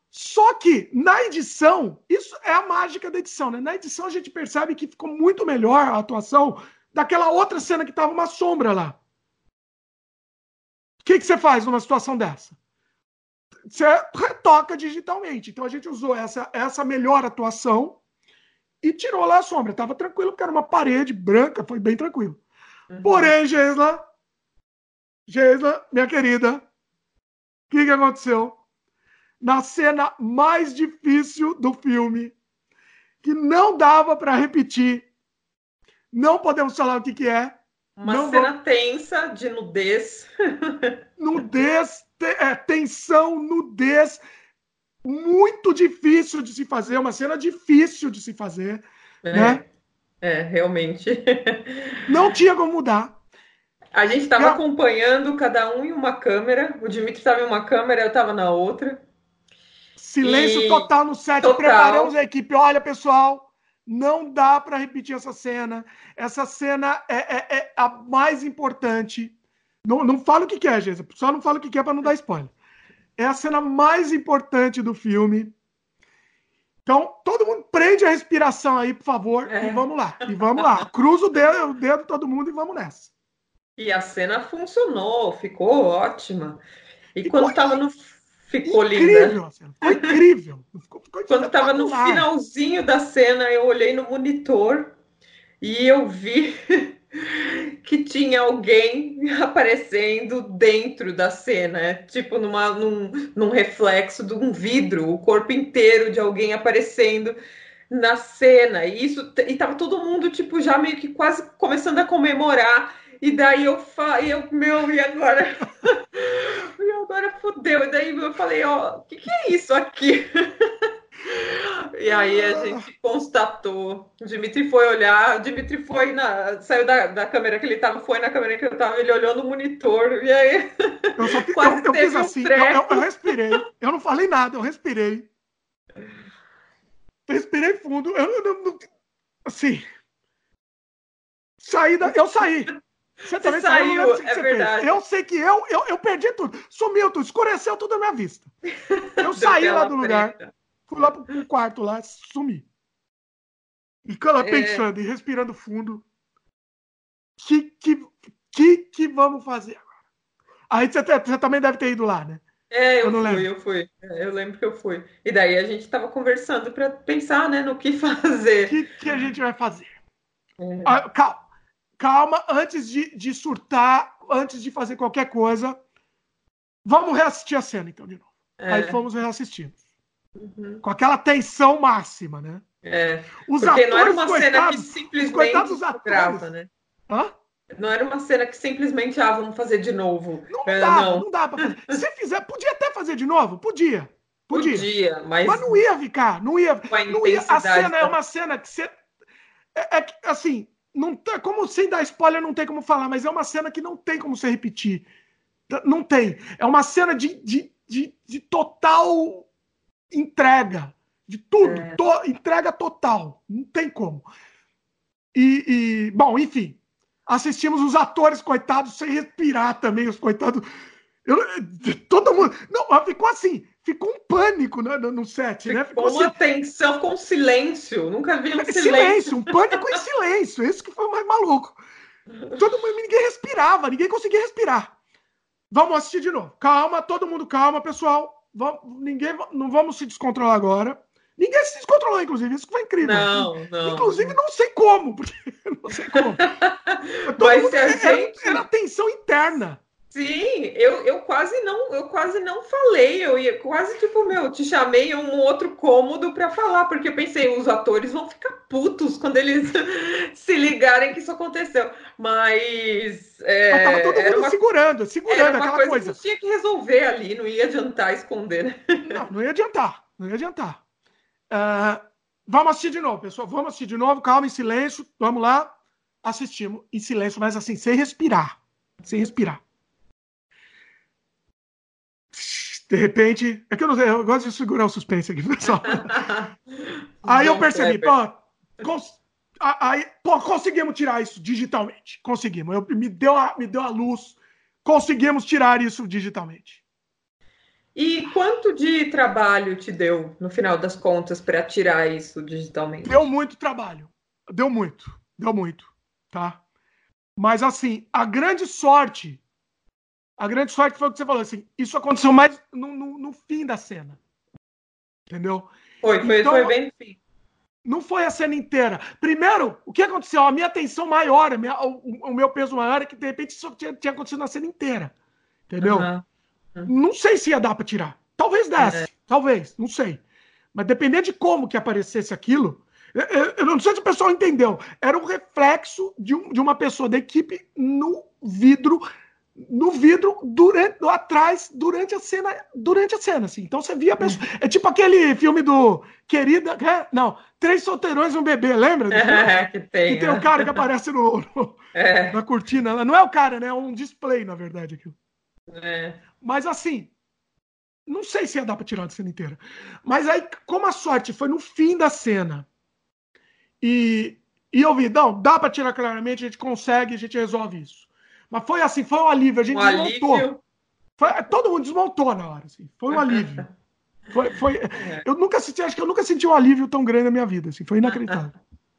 Só que na edição, isso é a mágica da edição, né? Na edição a gente percebe que ficou muito melhor a atuação daquela outra cena que tava uma sombra lá. O que, que você faz numa situação dessa? Você retoca digitalmente. Então a gente usou essa, essa melhor atuação e tirou lá a sombra. Tava tranquilo, porque era uma parede branca, foi bem tranquilo. Uhum. Porém, Geisla, Geisla, minha querida, o que, que aconteceu? na cena mais difícil do filme, que não dava para repetir. Não podemos falar o que, que é. Uma não cena tensa de nudez. nudez, te, é, tensão, nudez. Muito difícil de se fazer, uma cena difícil de se fazer. É, né? é realmente. não tinha como mudar. A gente estava acompanhando cada um em uma câmera. O Dimitri estava em uma câmera, eu estava na outra. Silêncio e... total no set. Total. Preparamos a equipe. Olha, pessoal, não dá para repetir essa cena. Essa cena é, é, é a mais importante. Não, não fala o que, que é, gente. Só não fala o que, que é para não dar spoiler. É a cena mais importante do filme. Então, todo mundo prende a respiração aí, por favor, é. e vamos lá. E vamos lá. Cruza o dedo, o dedo todo mundo e vamos nessa. E a cena funcionou, ficou ótima. E, e quando estava no Ficou incrível, linda. Ficou incrível. Ficou, ficou Quando estava no finalzinho da cena, eu olhei no monitor e eu vi que tinha alguém aparecendo dentro da cena, tipo numa, num, num reflexo de um vidro, o corpo inteiro de alguém aparecendo na cena. E isso e tava todo mundo tipo já meio que quase começando a comemorar. E daí eu falei, eu, meu, e agora? e agora fudeu. E daí eu falei, ó, o que, que é isso aqui? E aí a gente constatou. O Dimitri foi olhar, o Dimitri foi na. Saiu da, da câmera que ele estava, foi na câmera que eu estava, ele olhou no monitor. E aí. Eu só quase eu, eu fiz assim, um eu, eu, eu, respirei. Eu não falei nada, eu respirei. Respirei fundo. Eu, eu, assim. Saí da, eu saí. Você também você saiu, é verdade. Fez. Eu sei que eu, eu, eu perdi tudo. Sumiu tudo, escureceu tudo na minha vista. Eu saí lá do lugar, fui lá pro quarto lá, sumi. E lá é... pensando e respirando fundo. Que, que, que, que vamos fazer agora? Aí você, você também deve ter ido lá, né? É, eu, eu fui, lembro. eu fui. É, eu lembro que eu fui. E daí a gente tava conversando para pensar, né, no que fazer. O que, que a gente vai fazer? É. Ah, calma calma, antes de, de surtar, antes de fazer qualquer coisa, vamos reassistir a cena, então, de novo. É. Aí fomos reassistindo. Uhum. Com aquela tensão máxima, né? É. Os Porque atores, não era uma cena que simplesmente grava, né? Hã? Não era uma cena que simplesmente, ah, vamos fazer de novo. Não é, dá, não. não dá pra fazer. Se fizer, podia até fazer de novo? Podia. Podia, podia mas... mas não ia ficar, não ia. Não ia. A cena é uma cena que você. É, é, assim, não tá, como sem dar spoiler não tem como falar, mas é uma cena que não tem como se repetir. Não tem. É uma cena de, de, de, de total entrega. De tudo. É. To, entrega total. Não tem como. E, e, bom, enfim. Assistimos os atores, coitados, sem respirar também, os coitados. Eu, todo mundo. Não, ficou assim ficou um pânico né, no set, ficou né? Ficou uma assim, tensão com silêncio. Nunca vi um silêncio. Silêncio, um pânico em silêncio. Esse que foi o mais maluco. Todo mundo, ninguém respirava, ninguém conseguia respirar. Vamos assistir de novo. Calma, todo mundo calma, pessoal. Vamos, ninguém, não vamos se descontrolar agora. Ninguém se descontrolou, inclusive. Isso foi incrível. Não, não. Inclusive, não sei como. Porque não sei como. Mas mundo, era, gente... era tensão interna. Sim, eu, eu quase não eu quase não falei, eu ia quase tipo, meu, te chamei um outro cômodo para falar, porque eu pensei, os atores vão ficar putos quando eles se ligarem que isso aconteceu. Mas, é, Mas tava todo mundo uma, segurando, segurando aquela coisa. coisa. Que tinha que resolver ali, não ia adiantar esconder. Né? Não, não ia adiantar, não ia adiantar. Uh, vamos assistir de novo, pessoal. Vamos assistir de novo, calma, em silêncio. Vamos lá. assistimos em silêncio, mas assim, sem respirar. Sem respirar. De repente, é que eu não sei, eu gosto de segurar o suspense aqui, pessoal. aí eu percebi, pô, cons, aí, pô, conseguimos tirar isso digitalmente. Conseguimos. Eu, me, deu a, me deu a luz. Conseguimos tirar isso digitalmente. E quanto de trabalho te deu, no final das contas, para tirar isso digitalmente? Deu muito trabalho. Deu muito. Deu muito. Tá? Mas, assim, a grande sorte a grande sorte foi o que você falou, assim, isso aconteceu mais no, no, no fim da cena. Entendeu? Foi, foi, então, foi bem no fim. Não foi a cena inteira. Primeiro, o que aconteceu? A minha atenção maior, a minha, o, o, meu peso maior é que de repente isso tinha, tinha acontecido na cena inteira. Entendeu? Uhum. Uhum. Não sei se ia dar para tirar. Talvez desse, é. talvez, não sei. Mas dependendo de como que aparecesse aquilo, eu, eu, não sei se o pessoal entendeu. Era um reflexo de, um, de uma pessoa da equipe no vidro no vidro durante, atrás durante a cena durante a cena assim. Então você via a pessoa é tipo aquele filme do querida é, não três solteirões e um bebê lembra? É, que tem que tem o um cara que aparece no, no é. na cortina não é o cara né? É um display na verdade aquilo. É. mas assim não sei se ia dar para tirar a cena inteira. Mas aí como a sorte foi no fim da cena e e eu vi não dá para tirar claramente a gente consegue a gente resolve isso mas foi assim, foi um alívio. A gente um desmontou. Alívio. Foi, todo mundo desmontou na hora. Assim. Foi um alívio. Foi, foi, é. Eu nunca senti, acho que eu nunca senti um alívio tão grande na minha vida. Assim. Foi inacreditável.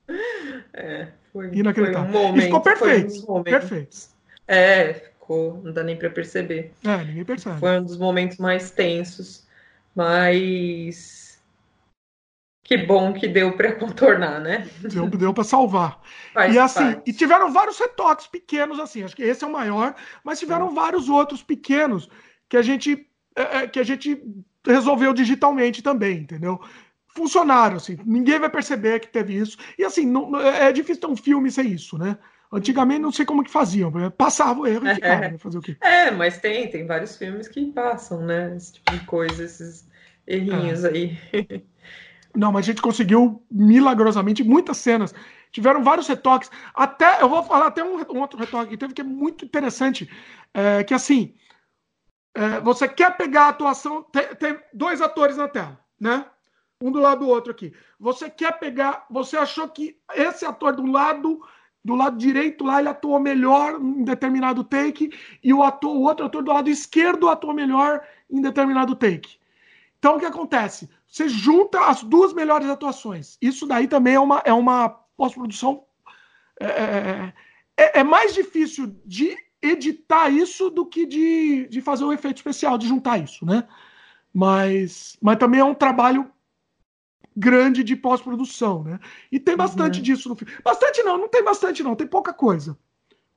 É, foi, inacreditável. Foi um momento, e ficou perfeito. Um perfeito. É, ficou, não dá nem para perceber. É, ninguém percebe. Foi um dos momentos mais tensos. Mas que bom que deu para contornar, né? Deu, deu para salvar. Faz e assim, parte. e tiveram vários retoques pequenos, assim, acho que esse é o maior, mas tiveram Sim. vários outros pequenos que a gente é, é, que a gente resolveu digitalmente também, entendeu? Funcionaram, assim, ninguém vai perceber que teve isso. E assim, não, é, é difícil ter um filme sem isso, né? Antigamente não sei como que faziam, passava o erro e ficava, é, fazer o quê? É, mas tem, tem vários filmes que passam, né? Esse tipo de coisa, esses errinhos é. aí. Não, mas a gente conseguiu milagrosamente muitas cenas. Tiveram vários retoques. Até, eu vou falar até um, um outro retoque que teve que é muito interessante. É, que assim, é, você quer pegar a atuação. Tem, tem, dois atores na tela, né? Um do lado do outro aqui. Você quer pegar. Você achou que esse ator do lado. Do lado direito lá, ele atuou melhor em determinado take, e o, ator, o outro ator do lado esquerdo atuou melhor em determinado take. Então, o que acontece? Você junta as duas melhores atuações. Isso daí também é uma, é uma pós-produção. É, é, é, é mais difícil de editar isso do que de, de fazer o um efeito especial, de juntar isso, né? Mas, mas também é um trabalho grande de pós-produção, né? E tem bastante uhum. disso no filme. Bastante não, não tem bastante não, tem pouca coisa.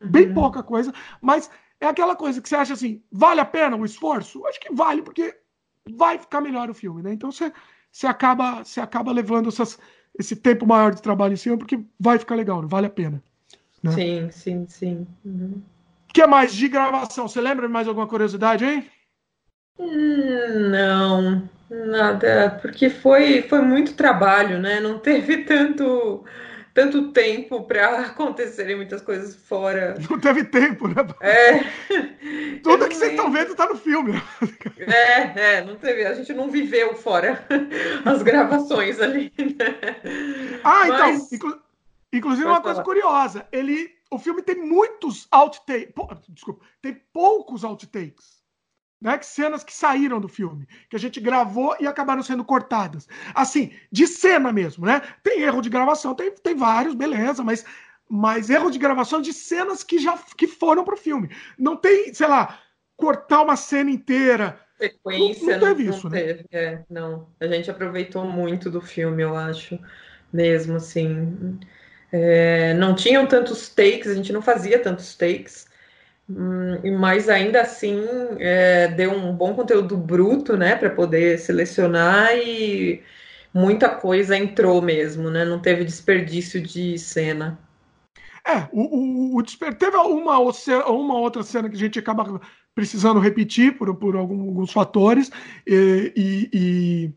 Uhum. Bem pouca coisa, mas é aquela coisa que você acha assim, vale a pena o esforço? Acho que vale, porque vai ficar melhor o filme, né? Então você, você, acaba, você acaba levando essas, esse tempo maior de trabalho em cima, porque vai ficar legal, vale a pena. Né? Sim, sim, sim. O uhum. que mais de gravação? Você lembra de mais alguma curiosidade, hein? Hum, não, nada, porque foi, foi muito trabalho, né? Não teve tanto tanto tempo para acontecerem muitas coisas fora. Não teve tempo, né? É. Tudo que vocês estão vendo está no filme. É, é, não teve. A gente não viveu fora as gravações ali. Né? Ah, então, Mas... então. Inclu inclusive, Pode uma coisa curiosa: ele, o filme tem muitos outtakes. Desculpa, tem poucos outtakes né, cenas que saíram do filme, que a gente gravou e acabaram sendo cortadas. Assim, de cena mesmo, né? Tem erro de gravação, tem, tem vários, beleza, mas, mas erro de gravação de cenas que já que foram pro filme. Não tem, sei lá, cortar uma cena inteira. Sequência, não, não teve não, isso, não né? Teve, é, não. A gente aproveitou muito do filme, eu acho, mesmo assim. É, não tinham tantos takes, a gente não fazia tantos takes. Hum, mas ainda assim é, deu um bom conteúdo bruto, né, para poder selecionar e muita coisa entrou mesmo, né? Não teve desperdício de cena. É, o, o, o teve uma, uma outra cena que a gente acaba precisando repetir por, por alguns fatores, e, e, e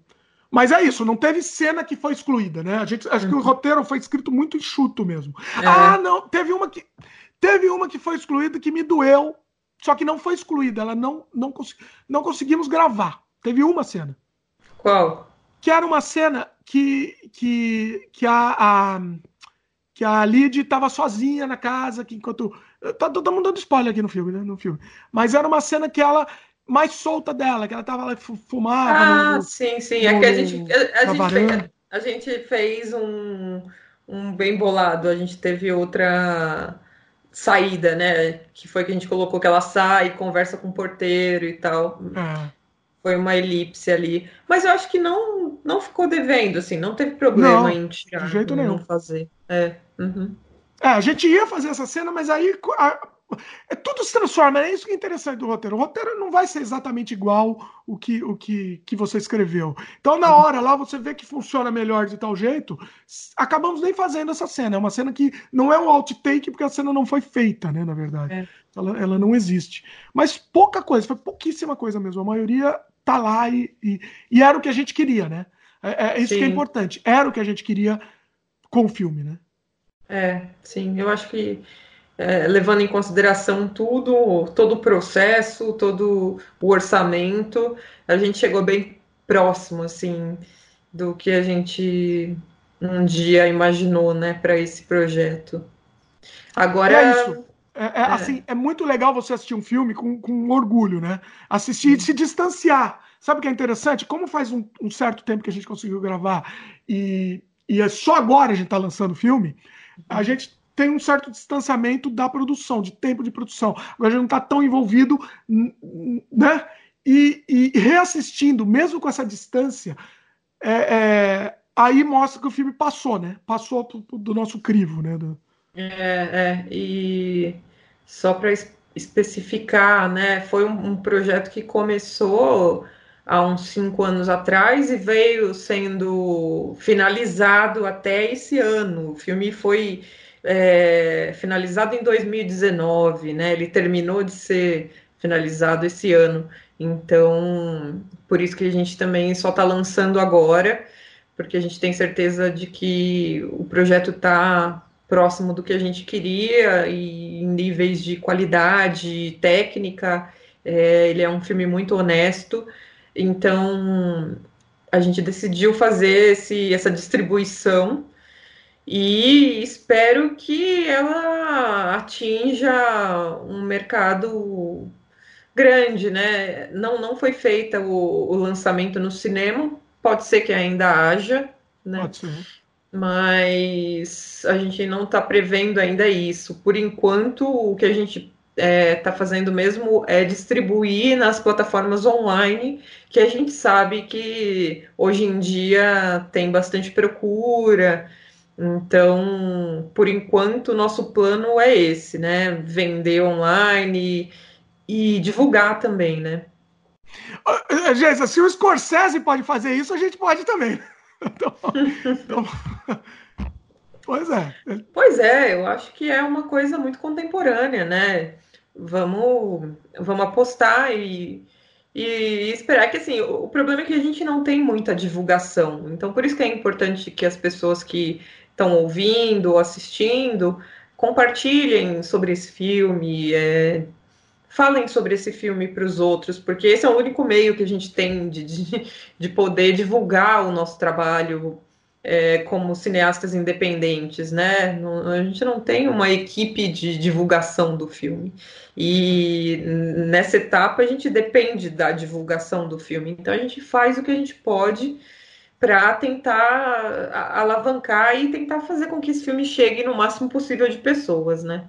Mas é isso, não teve cena que foi excluída, né? A gente, acho que o uhum. roteiro foi escrito muito enxuto mesmo. É. Ah, não, teve uma que teve uma que foi excluída que me doeu, só que não foi excluída, ela não não, cons não conseguimos gravar. Teve uma cena. Qual? Que era uma cena que que que a, a que a Lid estava sozinha na casa, que enquanto tá todo mundo dando spoiler aqui no filme, né? No filme. Mas era uma cena que ela mais solta dela, que ela tava lá fumava. Ah, no, sim, sim. No, é que a gente, a, a gente, fez, a gente fez um, um bem bolado, a gente teve outra saída, né? Que foi que a gente colocou que ela sai, conversa com o porteiro e tal. É. Foi uma elipse ali. Mas eu acho que não, não ficou devendo, assim, não teve problema não, em tirar. De jeito nenhum. fazer. É. Uhum. é. a gente ia fazer essa cena, mas aí a, tudo se transforma, é isso que é interessante do roteiro. O roteiro não vai ser exatamente igual o que, o que, que você escreveu. Então, na hora lá, você vê que funciona melhor de tal jeito, acabamos nem fazendo essa cena. É uma cena que não é um outtake, porque a cena não foi feita, né, na verdade. É. Ela, ela não existe. Mas pouca coisa, foi pouquíssima coisa mesmo. A maioria tá lá e, e, e era o que a gente queria, né? É, é isso sim. que é importante. Era o que a gente queria com o filme, né? É, sim. Eu acho que é, levando em consideração tudo, todo o processo, todo o orçamento, a gente chegou bem próximo, assim, do que a gente um dia imaginou, né, para esse projeto. Agora. É isso. É, é, é, Assim, é muito legal você assistir um filme com, com orgulho, né? Assistir e se distanciar. Sabe o que é interessante? Como faz um, um, certo tempo que a gente conseguiu gravar e, e é só agora a gente está lançando o filme, a gente tem um certo distanciamento da produção, de tempo de produção. Agora a gente não está tão envolvido, né? E, e, reassistindo, mesmo com essa distância, é, é, aí mostra que o filme passou, né? Passou do nosso crivo, né? É, é, e só para especificar, né? Foi um, um projeto que começou há uns cinco anos atrás e veio sendo finalizado até esse ano. O filme foi é, finalizado em 2019, né? Ele terminou de ser finalizado esse ano. Então, por isso que a gente também só está lançando agora, porque a gente tem certeza de que o projeto está próximo do que a gente queria e em níveis de qualidade técnica. É, ele é um filme muito honesto. Então, a gente decidiu fazer esse, essa distribuição e espero que ela atinja um mercado grande, né? Não, não foi feita o, o lançamento no cinema, pode ser que ainda haja, né? Pode ser. Mas a gente não está prevendo ainda isso. Por enquanto, o que a gente está é, tá fazendo mesmo é distribuir nas plataformas online, que a gente sabe que hoje em dia tem bastante procura então, por enquanto, nosso plano é esse, né? Vender online e, divulgar também, né? Jéssica, se o Scorsese pode fazer isso, a gente pode também. Então, então, pois é. Pois é, eu acho que é uma coisa muito contemporânea, né? Vamos, vamos apostar e, e esperar que assim, o problema é que a gente não tem muita divulgação. Então, por isso que é importante que as pessoas que estão ouvindo ou assistindo, compartilhem sobre esse filme, é, falem sobre esse filme para os outros, porque esse é o único meio que a gente tem de, de, de poder divulgar o nosso trabalho é, como cineastas independentes, né? Não, a gente não tem uma equipe de divulgação do filme. E nessa etapa a gente depende da divulgação do filme. Então a gente faz o que a gente pode para tentar alavancar e tentar fazer com que esse filme chegue no máximo possível de pessoas, né?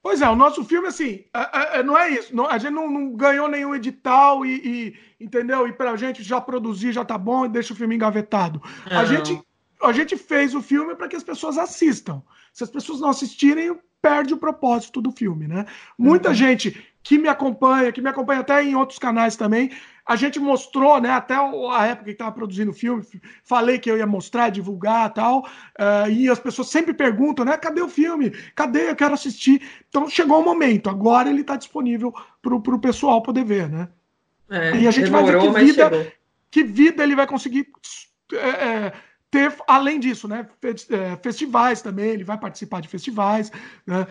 Pois é, o nosso filme, assim, é, é, não é isso. Não, a gente não, não, ganhou nenhum edital e, e, entendeu? E pra gente já produzir, já tá bom e deixa o filme engavetado. A gente, a gente fez o filme para que as pessoas assistam. Se as pessoas não assistirem, perde o propósito do filme, né? Muita uhum. gente que me acompanha, que me acompanha até em outros canais também, a gente mostrou, né, até a época que estava produzindo o filme, falei que eu ia mostrar, divulgar tal, uh, e as pessoas sempre perguntam, né, cadê o filme? Cadê? Eu quero assistir. Então chegou o momento, agora ele está disponível para o pessoal poder ver, né? É, e a gente demorou, vai ver que vida, que vida ele vai conseguir é, ter, além disso, né, festivais também, ele vai participar de festivais. Né?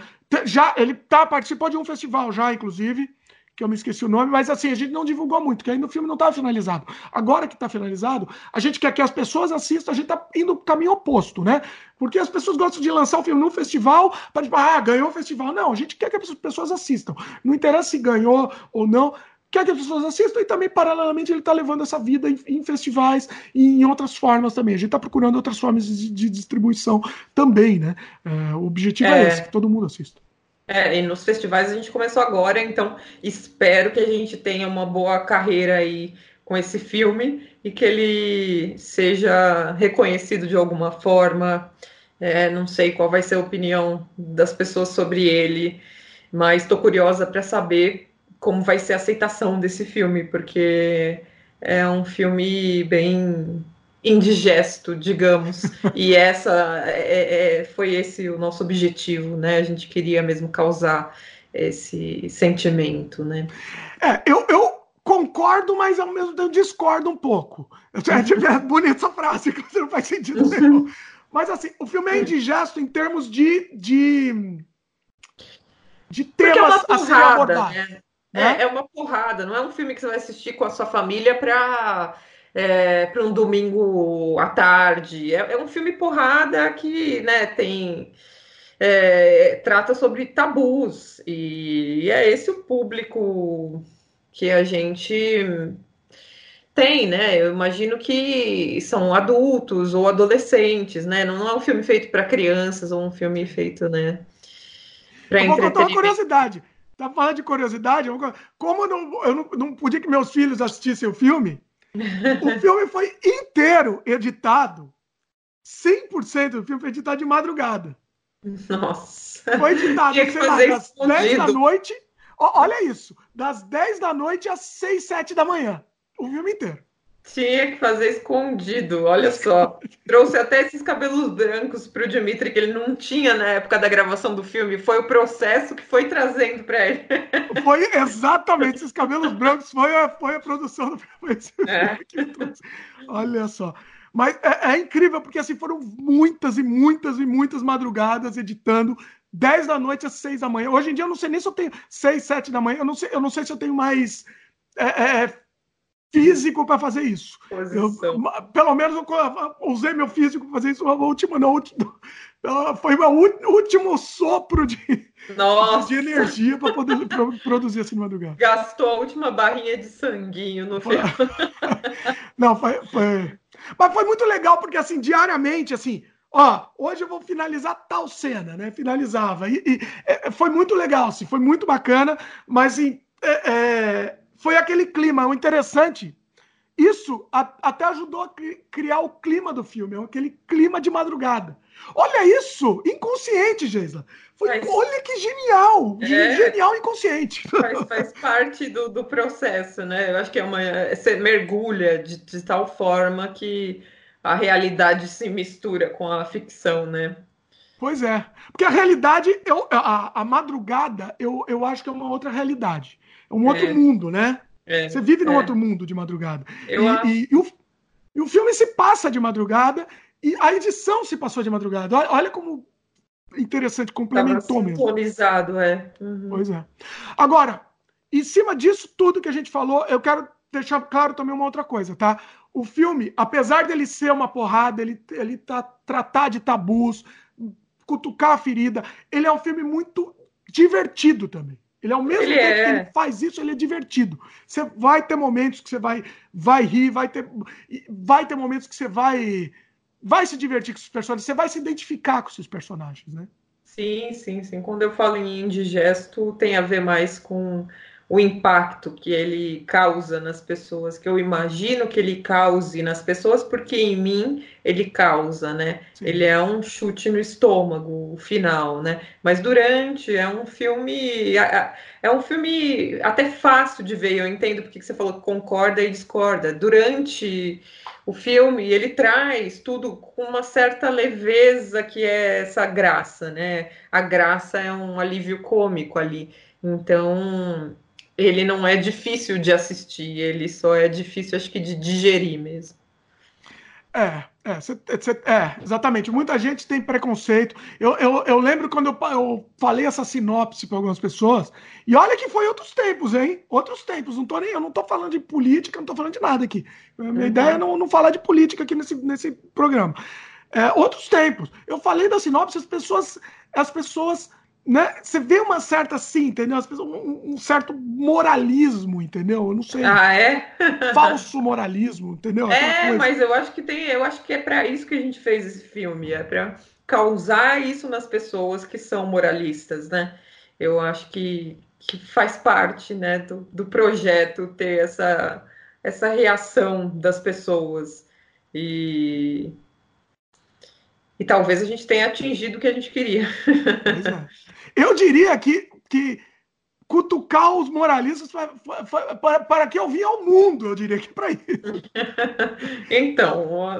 Já, ele tá, participou de um festival já, inclusive, que eu me esqueci o nome, mas assim, a gente não divulgou muito, que ainda o filme não estava finalizado. Agora que está finalizado, a gente quer que as pessoas assistam, a gente está indo no caminho oposto, né? Porque as pessoas gostam de lançar o filme num festival para tipo, ah, ganhou o festival. Não, a gente quer que as pessoas assistam. Não interessa se ganhou ou não, quer que as pessoas assistam e também, paralelamente, ele está levando essa vida em, em, festivais e em outras formas também. A gente está procurando outras formas de, de distribuição também, né? É, o objetivo é... é esse, que todo mundo assista. É, e nos festivais a gente começou agora, então espero que a gente tenha uma boa carreira aí com esse filme e que ele seja reconhecido de alguma forma. É, não sei qual vai ser a opinião das pessoas sobre ele, mas estou curiosa para saber como vai ser a aceitação desse filme, porque é um filme bem indigesto, digamos. e essa é, é, foi esse o nosso objetivo, né? A gente queria mesmo causar esse sentimento, né? É, eu, eu concordo, mas ao mesmo tempo discordo um pouco. É, é bonita essa frase, que não faz sentido uhum. nenhum. Mas assim, o filme é indigesto em termos de, de, de temas é porrada, a serem abordados. Né? É, é uma porrada, não é um filme que você vai assistir com a sua família para é, para um domingo à tarde. É, é, um filme porrada que né, tem. É, trata sobre tabus, e, é esse o público que a gente tem, né? Eu imagino que são adultos ou adolescentes, né? Não, não é um filme feito para crianças ou um filme feito, né? Para Eu vou contar uma curiosidade. Tá falando de curiosidade? Como eu não, eu não, não podia que meus filhos assistissem o filme, o filme foi inteiro editado. 100% do filme foi editado de madrugada. Nossa. Foi editado, sei lá, das escondido. 10 da noite. Olha isso. Das 10 da noite às 6, 7 da manhã. O filme inteiro. Tinha que fazer escondido, olha só. Trouxe até esses cabelos brancos para o Dimitri, que ele não tinha na época da gravação do filme. Foi o processo que foi trazendo para ele. Foi exatamente esses cabelos brancos, foi a, foi a produção do filme. É. Olha só. Mas é, é, incrível, porque assim foram muitas e muitas e muitas madrugadas editando. 10 da noite às 6 da manhã. Hoje em dia eu não sei nem se eu tenho 6, 7 da manhã. Eu não sei, eu não sei se eu tenho mais. É, é físico para fazer isso. Eu, pelo menos eu usei meu físico para fazer isso. A última, não, foi o meu último sopro de, de energia para poder produzir assim de madrugada. Gastou a última barrinha de sanguinho no filme. não, foi, foi. Mas foi muito legal, porque assim, diariamente, assim, ó, hoje eu vou finalizar tal cena, né? Finalizava. E, e é, foi muito legal, assim, foi muito bacana, mas assim, é, é foi aquele clima. O interessante, isso a, até ajudou a criar o clima do filme, aquele clima de madrugada. Olha isso! Inconsciente, Geisla. Foi, faz... Olha que genial! É, genial inconsciente. Faz, faz parte do, do, processo, né? Eu acho que é uma. Você mergulha de, de tal forma que a realidade se mistura com a ficção, né? Pois é. Porque a realidade, eu, a, a madrugada, eu, eu acho que é uma outra realidade. É um outro é. mundo, né? É. Você vive num é. outro mundo de madrugada. Eu... E, e, e, o, e, o, filme se passa de madrugada e a edição se passou de madrugada. Olha, olha como interessante, complementou mesmo. Sintonizado, é. Uhum. Pois é. Agora, em cima disso tudo que a gente falou, eu quero deixar claro também uma outra coisa, tá? O filme, apesar dele ser uma porrada, ele, ele tá tratar de tabus, cutucar a ferida, ele é um filme muito divertido também. Ele é o mesmo ele tempo é. que ele faz isso, ele é divertido. Você vai ter momentos que você vai, vai rir, vai ter, vai ter momentos que você vai, vai se divertir com os personagens, você vai se identificar com esses personagens, né? Sim, sim, sim. Quando eu falo em indigesto, tem a ver mais com o impacto que ele causa nas pessoas, que eu imagino que ele cause nas pessoas, porque em mim ele causa, né? Sim. Ele é um chute no estômago, o final, né? Mas durante é um filme é um filme até fácil de ver. Eu entendo porque você falou que concorda e discorda. Durante o filme ele traz tudo com uma certa leveza que é essa graça, né? A graça é um alívio cômico ali. Então ele não é difícil de assistir, ele só é difícil, acho que, de digerir mesmo. É, é, cê, cê, é, exatamente. Muita gente tem preconceito. Eu, eu, eu lembro quando eu, eu falei essa sinopse para algumas pessoas, e olha que foi outros tempos, hein? Outros tempos. Não tô nem, eu não tô falando de política, não tô falando de nada aqui. Minha uhum. ideia é não, não falar de política aqui nesse, nesse programa. É, outros tempos. Eu falei da sinopse, as pessoas, as pessoas né? Você vê uma certa assim, entendeu? As pessoas, um, um, certo moralismo, entendeu? Eu não sei. Ah, é? Falso moralismo, entendeu? É, mas eu acho que tem, eu acho que é para isso que a gente fez esse filme, é para causar isso nas pessoas que são moralistas, né? Eu acho que, que faz parte, né, do, do projeto ter essa essa reação das pessoas e e talvez a gente tenha atingido o que a gente queria. Pois é. Eu diria que, que cutucar os moralistas para, para, para que eu vim ao mundo, eu diria que é para isso. então,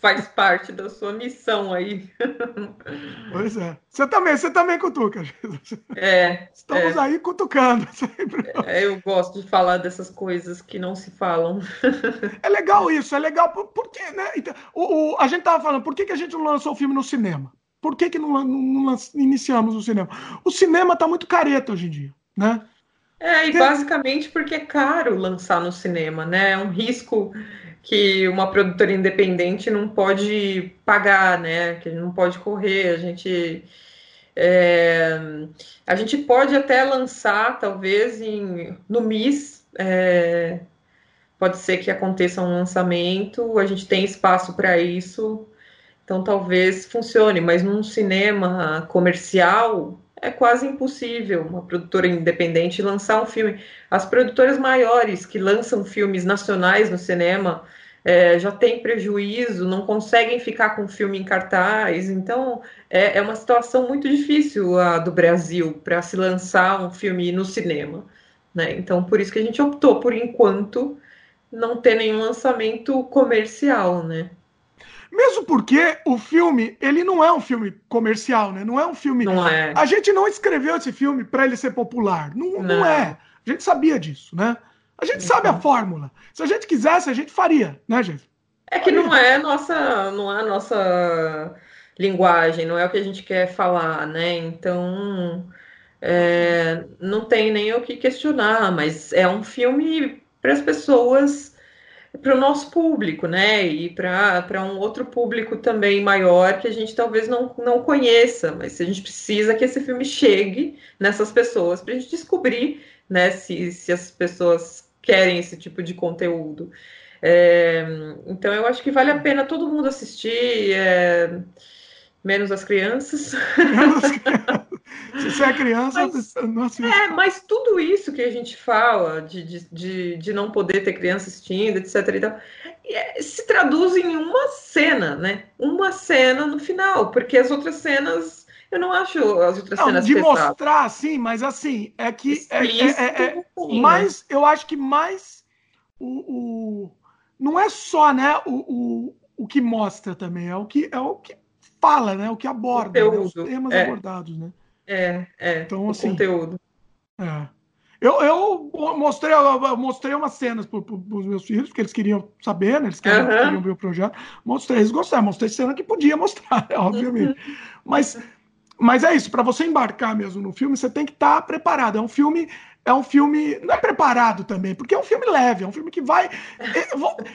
faz parte da sua missão aí. Pois é. Você também, você também cutuca. É. Estamos é. aí cutucando. É, eu gosto de falar dessas coisas que não se falam. É legal isso, é legal. Por, por quê, né? Então, o, o, a gente tava falando, por que, que a gente não lançou o filme no cinema? Por que, que não, não, não iniciamos o cinema? O cinema está muito careta hoje em dia né? É, e basicamente porque é caro lançar no cinema, né? É um risco que uma produtora independente não pode pagar, né? Que não pode correr. A gente é, a gente pode até lançar, talvez, em, no MIS. É, pode ser que aconteça um lançamento, a gente tem espaço para isso, então talvez funcione, mas num cinema comercial é quase impossível uma produtora independente lançar um filme. As produtoras maiores que lançam filmes nacionais no cinema é, já têm prejuízo, não conseguem ficar com o filme em cartaz. Então, é, é uma situação muito difícil a do Brasil para se lançar um filme no cinema. Né? Então, por isso que a gente optou, por enquanto, não ter nenhum lançamento comercial, né? Mesmo porque o filme, ele não é um filme comercial, né? Não é um filme. Não é. A gente não escreveu esse filme para ele ser popular. Não, não. não, é. A gente sabia disso, né? A gente sabe a fórmula. Se a gente quisesse, a gente faria, né, gente? É que não é nossa, não é a nossa linguagem, não é o que a gente quer falar, né? Então, é, não tem nem o que questionar, mas é um filme para as pessoas para o nosso público, né? E para um outro público também maior que a gente talvez não, não conheça, mas a gente precisa que esse filme chegue nessas pessoas para a gente descobrir né, se, se as pessoas querem esse tipo de conteúdo. É, então eu acho que vale a pena todo mundo assistir. É, menos as crianças. Se você é criança, mas, não assiste. É, mas tudo isso que a gente fala de, de, de, não poder ter criança assistindo, etc. E tal, é, se traduz em uma cena, né? Uma cena no final, porque as outras cenas. Eu não acho as outras não, cenas de pesadas. mostrar, sim, mas assim, é que é, é, é, é sim, mais, né? eu acho que mais o, o, não é só, né, o, o, o que mostra também, é o que é o que fala, né? O que aborda, né, os temas é. abordados, né? É, é. Então, assim, conteúdo. É. Eu, eu mostrei, eu mostrei umas cenas para os meus filhos, porque eles queriam saber, né? Eles queriam, uhum. queriam ver o projeto. Mostrei, eles gostaram. Mostrei cena que podia mostrar, obviamente. Uhum. Mas, mas é isso, para você embarcar mesmo no filme, você tem que estar tá preparado. É um filme é um filme. Não é preparado também, porque é um filme leve, é um filme que vai.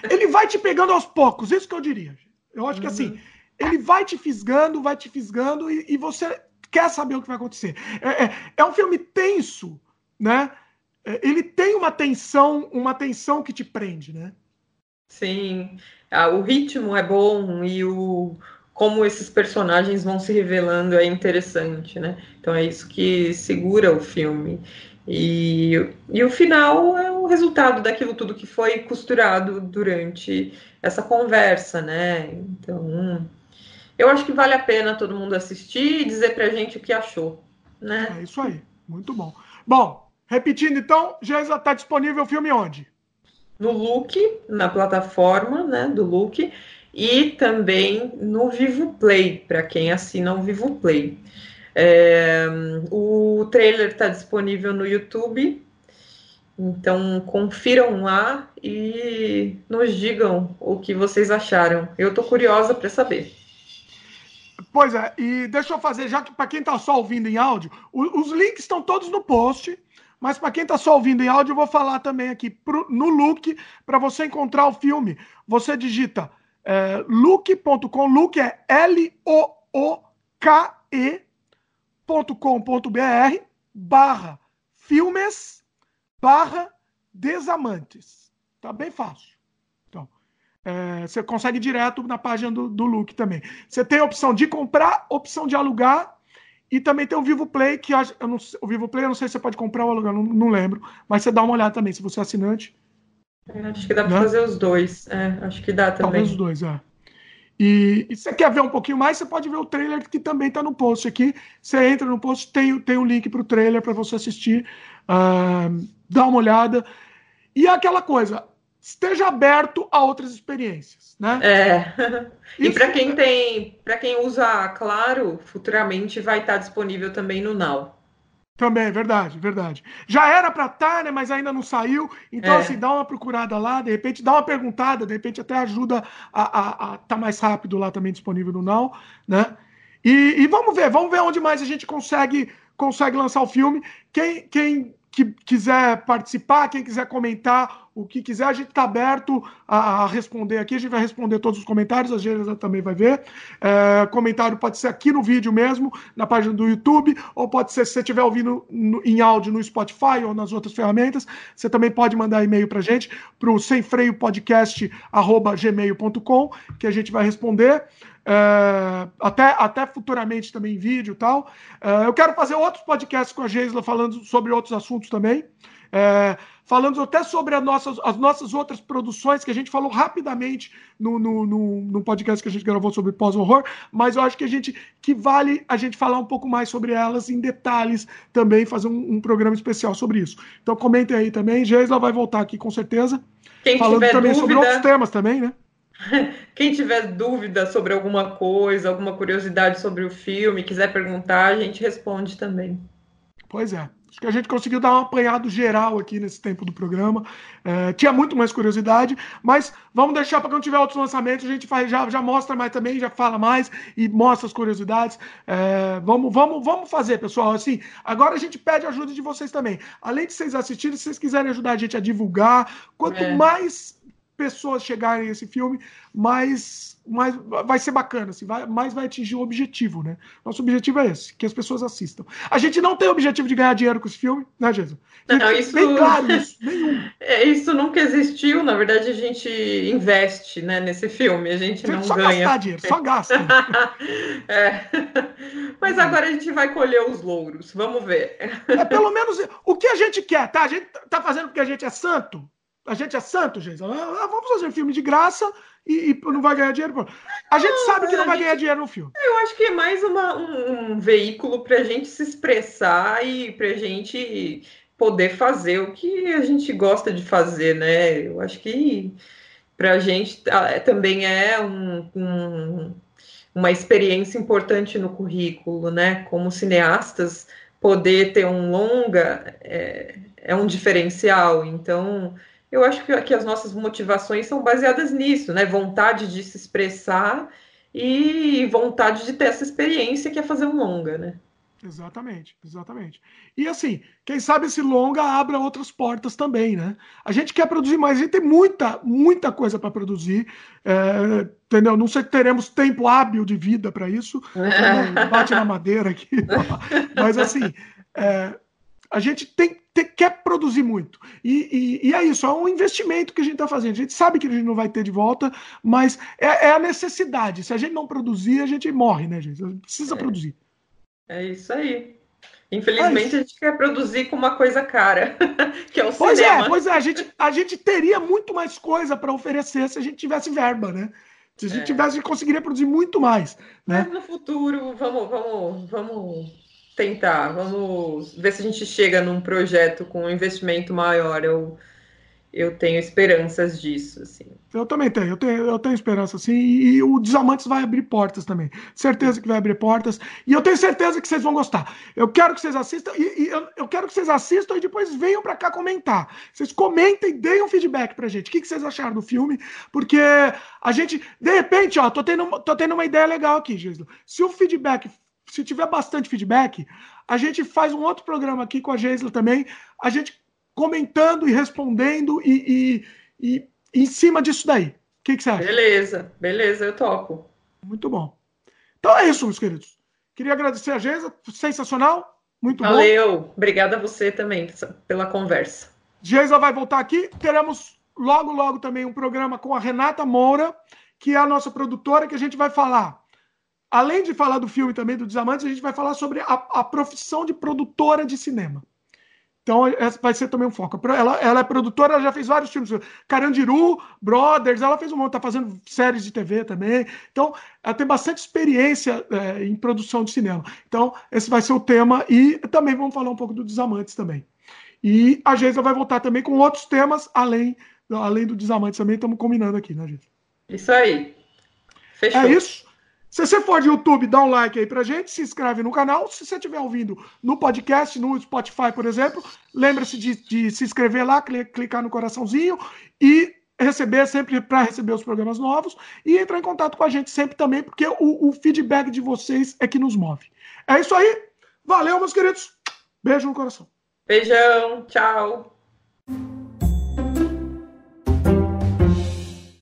Ele vai te pegando aos poucos, isso que eu diria. Eu acho que assim, uhum ele vai te fisgando, vai te fisgando e, e você quer saber o que vai acontecer. É, é, é um filme tenso, né? É, ele tem uma tensão, uma tensão que te prende, né? Sim, ah, o ritmo é bom e o como esses personagens vão se revelando é interessante, né? Então é isso que segura o filme. E, e o final é o resultado daquilo tudo que foi costurado durante essa conversa, né? Então, eu acho que vale a pena todo mundo assistir e dizer pra gente o que achou. Né? É isso aí, muito bom. Bom, repetindo então, já está disponível o filme onde? No Look, na plataforma né, do Look, e também no Vivo Play, para quem assina o Vivo Play. É, o trailer está disponível no YouTube Então, confiram lá e nos digam o que vocês acharam. Eu estou curiosa para saber. Pois é, e deixa eu fazer, já que para quem está só ouvindo em áudio, os links estão todos no post, mas para quem está só ouvindo em áudio, eu vou falar também aqui pro, no Look, para você encontrar o filme. Você digita é, look.com, Look é L-O-O-K-E.com.br barra filmes barra desamantes. Tá bem fácil. É, você consegue direto na página do, do Look também. Você tem a opção de comprar, opção de alugar e também tem o Vivo Play, que eu não, o Vivo Play eu não sei se você pode comprar ou alugar, não, não lembro, mas você dá uma olhada também, se você é assinante. Acho que dá para né? fazer os dois. É, acho que dá também. Talvez os dois, é. E, e você quer ver um pouquinho mais, você pode ver o trailer que também está no post aqui. Você entra no post, tem, tem um link para o trailer para você assistir, uh, dá uma olhada. E é aquela coisa, esteja aberto a outras experiências, né? É. e para quem é tem, para quem usa Claro, futuramente vai estar disponível também no Now. Também, verdade, verdade. Já era para estar, tá, né? Mas ainda não saiu. Então, é. assim, dá uma procurada lá, de repente, dá uma perguntada, de repente até ajuda a estar tá mais rápido lá também disponível no Now, né? E, e, vamos ver, vamos ver onde mais a gente consegue, consegue lançar o filme. Quem, quem que quiser participar, quem quiser comentar o que quiser, a gente está aberto a, a, responder aqui. A gente vai responder todos os comentários, a Gênesis também vai ver. É, comentário pode ser aqui no vídeo mesmo, na página do YouTube, ou pode ser, se você estiver ouvindo no, em áudio no Spotify ou nas outras ferramentas, você também pode mandar e-mail para a gente, para o semfreiopodcast.gmail.com, que a gente vai responder. É, até, até futuramente também em vídeo e tal. É, eu quero fazer outros podcasts com a Geisla falando sobre outros assuntos também. É, falando até sobre as nossas, as nossas outras produções, que a gente falou rapidamente no, no, no, no podcast que a gente gravou sobre pós-horror, mas eu acho que a gente que vale a gente falar um pouco mais sobre elas em detalhes também, fazer um, um programa especial sobre isso. Então comentem aí também. Geisla vai voltar aqui com certeza. Quem falando também dúvida... sobre outros temas também, né? Quem tiver dúvida sobre alguma coisa, alguma curiosidade sobre o filme, quiser perguntar, a gente responde também. Pois é. Acho que a gente conseguiu dar um apanhado geral aqui nesse tempo do programa. É, tinha muito mais curiosidade, mas vamos deixar para quando tiver outros lançamentos, a gente faz, já, já mostra mais também, já fala mais e mostra as curiosidades. É, vamos, vamos, vamos fazer, pessoal. Assim, agora a gente pede ajuda de vocês também. Além de vocês assistirem, se vocês quiserem ajudar a gente a divulgar, quanto é. mais pessoas chegarem a esse filme, mais, mais vai ser bacana, assim, vai, mais vai atingir o objetivo, né? Nosso objetivo é esse, que as pessoas assistam. A gente não tem o objetivo de ganhar dinheiro com esse filme, né, Jesus? Não, isso... Bem claro isso, nenhum. É, isso nunca existiu, na verdade a gente investe né, nesse filme, a gente, não só ganha. Só gastar dinheiro, só gasta. é. Mas agora a gente vai colher os louros, vamos ver. É pelo menos o que a gente quer, tá? A gente tá fazendo porque a gente é santo, a gente é santo, gente. Ah, vamos fazer filme de graça e, e não vai ganhar dinheiro. A gente não, sabe que não vai gente, ganhar dinheiro no filme. Eu acho que é mais uma, um, um veículo para a gente se expressar e para a gente poder fazer o que a gente gosta de fazer, né? Eu acho que para a gente é, também é um, um, uma experiência importante no currículo, né? Como cineastas, poder ter um longa é, é um diferencial. Então eu acho que, que as nossas motivações são baseadas nisso, né? Vontade de se expressar e vontade de ter essa experiência que é fazer um longa, né? Exatamente, exatamente. E assim, quem sabe esse longa abra outras portas também, né? A gente quer produzir mais, a gente tem muita, muita coisa para produzir, é, entendeu? Não sei se teremos tempo hábil de vida para isso, bate na madeira aqui, mas assim, é, a gente tem, tem, quer produzir muito. E, e, e, é isso, é um investimento que a gente está fazendo. A gente sabe que a gente não vai ter de volta, mas é, é, a necessidade. Se a gente não produzir, a gente morre, né, gente? Precisa é. produzir. É isso aí. Infelizmente, é a gente quer produzir com uma coisa cara, que é o pois é, cinema. É, pois é, a gente, a gente teria muito mais coisa para oferecer se a gente tivesse verba, né? Se a gente é. tivesse, a gente conseguiria produzir muito mais. Né? Mas no futuro, vamos, vamos, vamos tentar, vamos ver se a gente chega num projeto com um investimento maior. Eu, eu tenho esperanças disso, assim. Eu também tenho, eu tenho, eu tenho esperança, assim, e, e o Desamantes vai abrir portas também. Certeza que vai abrir portas. E eu tenho certeza que vocês vão gostar. Eu quero que vocês assistam, e, e eu, eu, quero que vocês assistam e depois venham para cá comentar. Vocês comentem, deem um feedback pra gente. O que, que vocês acharam do filme? Porque a gente, de repente, ó, tô tendo, tô tendo uma ideia legal aqui, Gisela. Se o feedback, se tiver bastante feedback, a gente faz um outro programa aqui com a Gisela também. A gente comentando e respondendo e, e, e em cima disso daí. O que, que, você acha? Beleza, beleza, eu topo. Muito bom. Então é isso, meus queridos. Queria agradecer a Geisa, sensacional, muito Valeu. bom. Valeu, obrigada a você também pela conversa. Geisa vai voltar aqui. Teremos logo, logo também um programa com a Renata Moura, que é a nossa produtora, que a gente vai falar. Além de falar do filme também do Desamantes, a gente vai falar sobre a, a profissão de produtora de cinema. Então, essa vai ser também um foco. Ela, ela é produtora, ela já fez vários filmes. Carandiru, Brothers, ela fez um monte, tá fazendo séries de TV também. Então, ela tem bastante experiência é, em produção de cinema. Então, esse vai ser o tema. E também vamos falar um pouco do Desamantes também. E a Geisa vai voltar também com outros temas, além, além do Desamantes também. Estamos combinando aqui, né, Geisa? Isso aí. Fechou. É isso. Se você for de YouTube, dá um like aí pra gente, se inscreve no canal. Se você estiver ouvindo no podcast, no Spotify, por exemplo, lembre-se de, de, se inscrever lá, clicar no coraçãozinho e receber sempre para receber os programas novos e entrar em contato com a gente sempre também, porque o, o feedback de vocês é que nos move. É isso aí. Valeu, meus queridos. Beijo no coração. Beijão. Tchau.